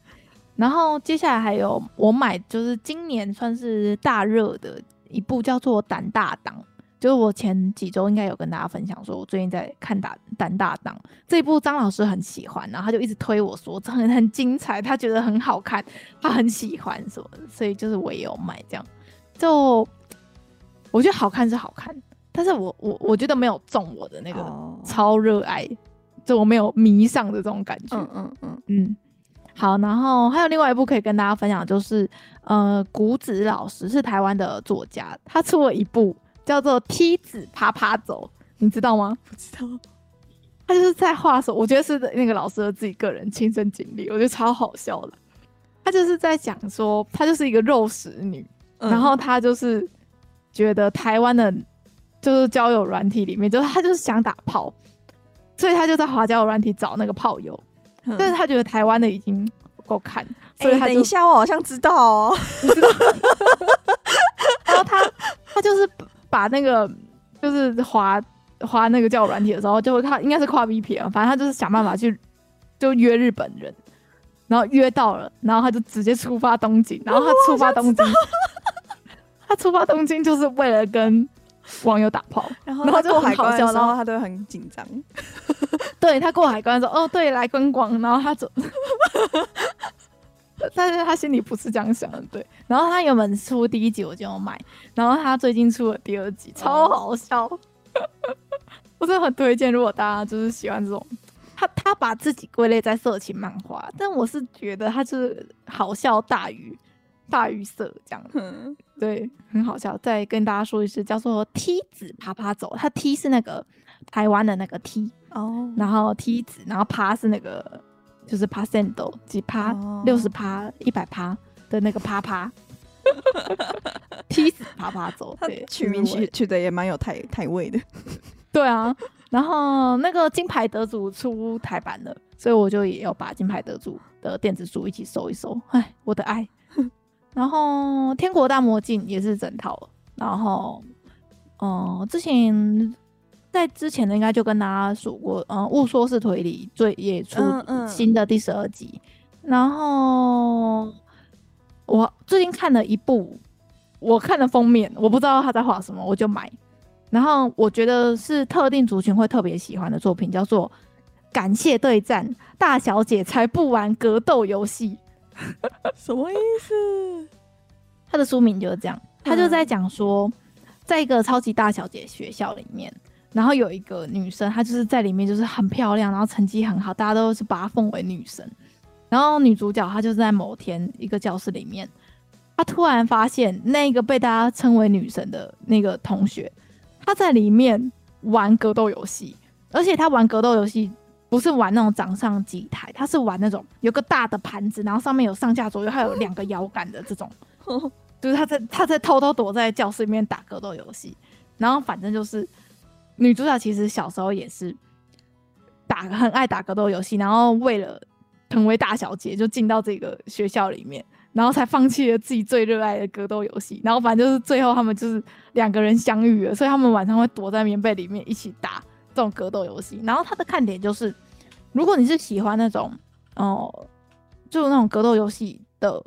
然后接下来还有我买，就是今年算是大热的一部，叫做《胆大党》。就是我前几周应该有跟大家分享，说我最近在看大《胆胆大党》这一部，张老师很喜欢，然后他就一直推我说这很很精彩，他觉得很好看，他很喜欢什么的，所以就是我也有买这样。就我觉得好看是好看，但是我我我觉得没有中我的那个超热爱，哦、就我没有迷上的这种感觉。嗯嗯嗯嗯。好，然后还有另外一部可以跟大家分享，就是呃，谷子老师是台湾的作家，他出了一部。叫做梯子啪啪走，你知道吗？不知道。他就是在画手，我觉得是那个老师的自己个人亲身经历，我觉得超好笑的。他就是在讲说，他就是一个肉食女，嗯、然后他就是觉得台湾的，就是交友软体里面，就是他就是想打炮，所以他就在华交友软体找那个炮友，嗯、但是他觉得台湾的已经不够看，所以他、欸、等一下，我好像知道哦，知道？然后他他就是。把那个就是滑滑那个交友软体的时候，就会看应该是跨 V P 啊反正他就是想办法去就约日本人，然后约到了，然后他就直接出发东京，然后他出发东京，他出发东京就是为了跟网友打炮，然后他就很好笑，然后他都很紧张，对他过海关说哦对来观光，然后他走。但是他心里不是这样想的，对。然后他原本出第一集我就要买，然后他最近出了第二集，超好笑。Oh. 我真的很推荐，如果大家就是喜欢这种，他他把自己归类在色情漫画，但我是觉得他是好笑大于大于色这样，嗯，对，很好笑。再跟大家说一次，叫做梯子爬爬走，它梯是那个台湾的那个梯哦，oh. 然后梯子，然后爬是那个。就是趴 cent 几趴六十趴一百趴的那个趴趴，梯子爬爬走，对，取名取取的也蛮有台台味的。对啊，然后那个金牌得主出台版了，所以我就也要把金牌得主的电子书一起搜一搜。哎，我的爱。然后天国大魔镜也是整套。然后，嗯、呃，之前在之前的应该就跟大家说过，嗯、呃，误说是推理最也出新的第十二集。嗯嗯、然后我最近看了一部，我看了封面，我不知道他在画什么，我就买。然后我觉得是特定族群会特别喜欢的作品，叫做《感谢对战大小姐才不玩格斗游戏》，什么意思？他的书名就是这样，他就在讲说，在一个超级大小姐学校里面，然后有一个女生，她就是在里面就是很漂亮，然后成绩很好，大家都是把她奉为女神。然后女主角她就是在某天一个教室里面，她突然发现那个被大家称为女神的那个同学。她在里面玩格斗游戏，而且她玩格斗游戏不是玩那种掌上机台，他是玩那种有个大的盘子，然后上面有上下左右，还有两个摇杆的这种。就是他在他在偷偷躲在教室里面打格斗游戏，然后反正就是女主角其实小时候也是打很爱打格斗游戏，然后为了成为大小姐就进到这个学校里面。然后才放弃了自己最热爱的格斗游戏，然后反正就是最后他们就是两个人相遇了，所以他们晚上会躲在棉被里面一起打这种格斗游戏。然后它的看点就是，如果你是喜欢那种哦，就那种格斗游戏的。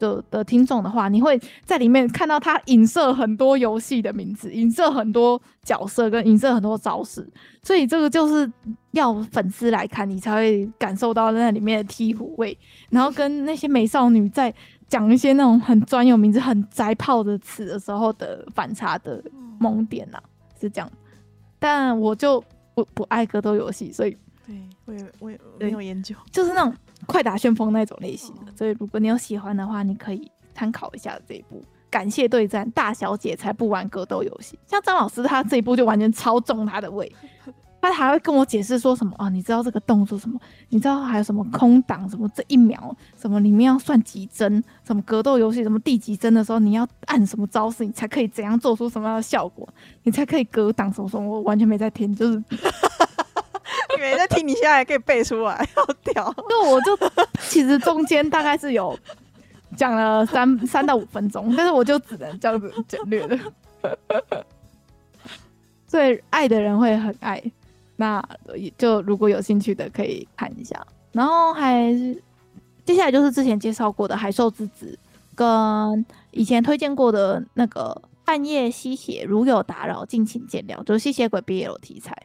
的的听众的话，你会在里面看到他影射很多游戏的名字，影射很多角色跟影射很多招式，所以这个就是要粉丝来看，你才会感受到那里面的醍醐味，然后跟那些美少女在讲一些那种很专有名字、很宅炮的词的时候的反差的萌点呐、啊，是这样。但我就不不爱格斗游戏，所以对我也我也没有研究，就是那种。快打旋风那种类型的，所以如果你有喜欢的话，你可以参考一下这一部。感谢对战，大小姐才不玩格斗游戏。像张老师他这一部就完全超中他的胃，他还会跟我解释说什么啊？你知道这个动作什么？你知道还有什么空档？什么这一秒什么里面要算几帧？什么格斗游戏什么第几帧的时候你要按什么招式，你才可以怎样做出什么样的效果？你才可以格挡什么什么？我完全没在听，就是。你没在听，你现在还可以背出来，好屌！那我就其实中间大概是有讲了三三到五分钟，但是我就只能这样子简略的。所以爱的人会很爱，那就如果有兴趣的可以看一下。然后还接下来就是之前介绍过的《海兽之子》，跟以前推荐过的那个《暗夜吸血》，如有打扰，敬请见谅。就是吸血鬼 BL 题材。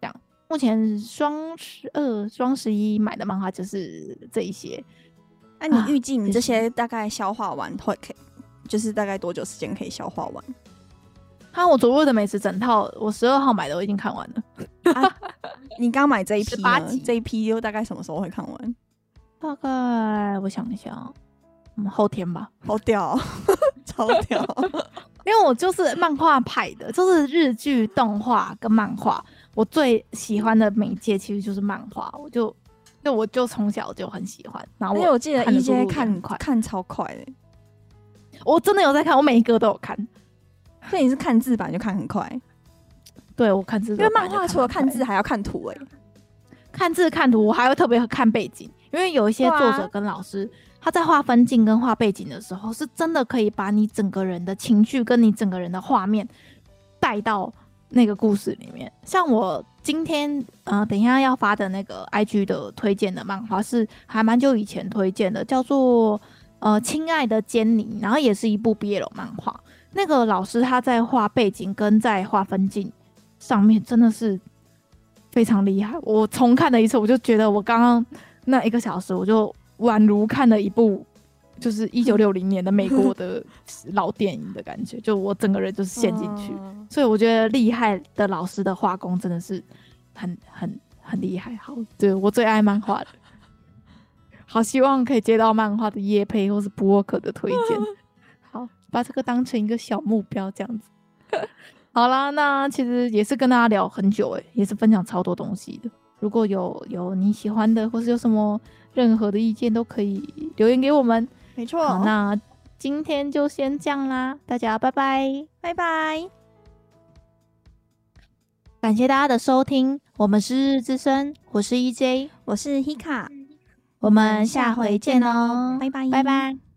这样目前双十二、双十一买的漫画就是这一些。那、你预计你这些大概消化完会可以，就是大概多久时间可以消化完？看我昨日的美食整套，我十二号买的我已经看完了。啊、你刚买这一批呢？这一批又大概什么时候会看完？大概我想一下，嗯，后天吧。好屌，超屌！因为我就是漫画派的，就是日剧、动画跟漫画。我最喜欢的媒介其实就是漫画，我就，就我就从小就很喜欢。然后我，我记得一些看快，看超快的。我真的有在看，我每一个都有看。所以你是看字版就看很快？对，我看字，因为漫画除了看字还要看图哎、欸。看字看图，我还会特别看背景，因为有一些作者跟老师、啊、他在画分镜跟画背景的时候，是真的可以把你整个人的情绪跟你整个人的画面带到。那个故事里面，像我今天呃，等一下要发的那个 IG 的推荐的漫画是还蛮久以前推荐的，叫做呃《亲爱的坚尼》，然后也是一部 BL 漫画。那个老师他在画背景跟在画分镜上面真的是非常厉害。我重看了一次，我就觉得我刚刚那一个小时，我就宛如看了一部。就是 一九六零年的美国的老电影的感觉，就我整个人就是陷进去，所以我觉得厉害的老师的画工真的是很很很厉害。好，对，我最爱漫画的，好希望可以接到漫画的叶配或是博客的推荐。好，把这个当成一个小目标这样子。好啦，那其实也是跟大家聊很久诶，也是分享超多东西的。如果有有你喜欢的，或是有什么任何的意见，都可以留言给我们。没错，那今天就先这样啦，大家拜拜，拜拜。感谢大家的收听，我们是日日之声，我是 EJ，我是 Hika，我们下回见哦，拜拜，拜拜。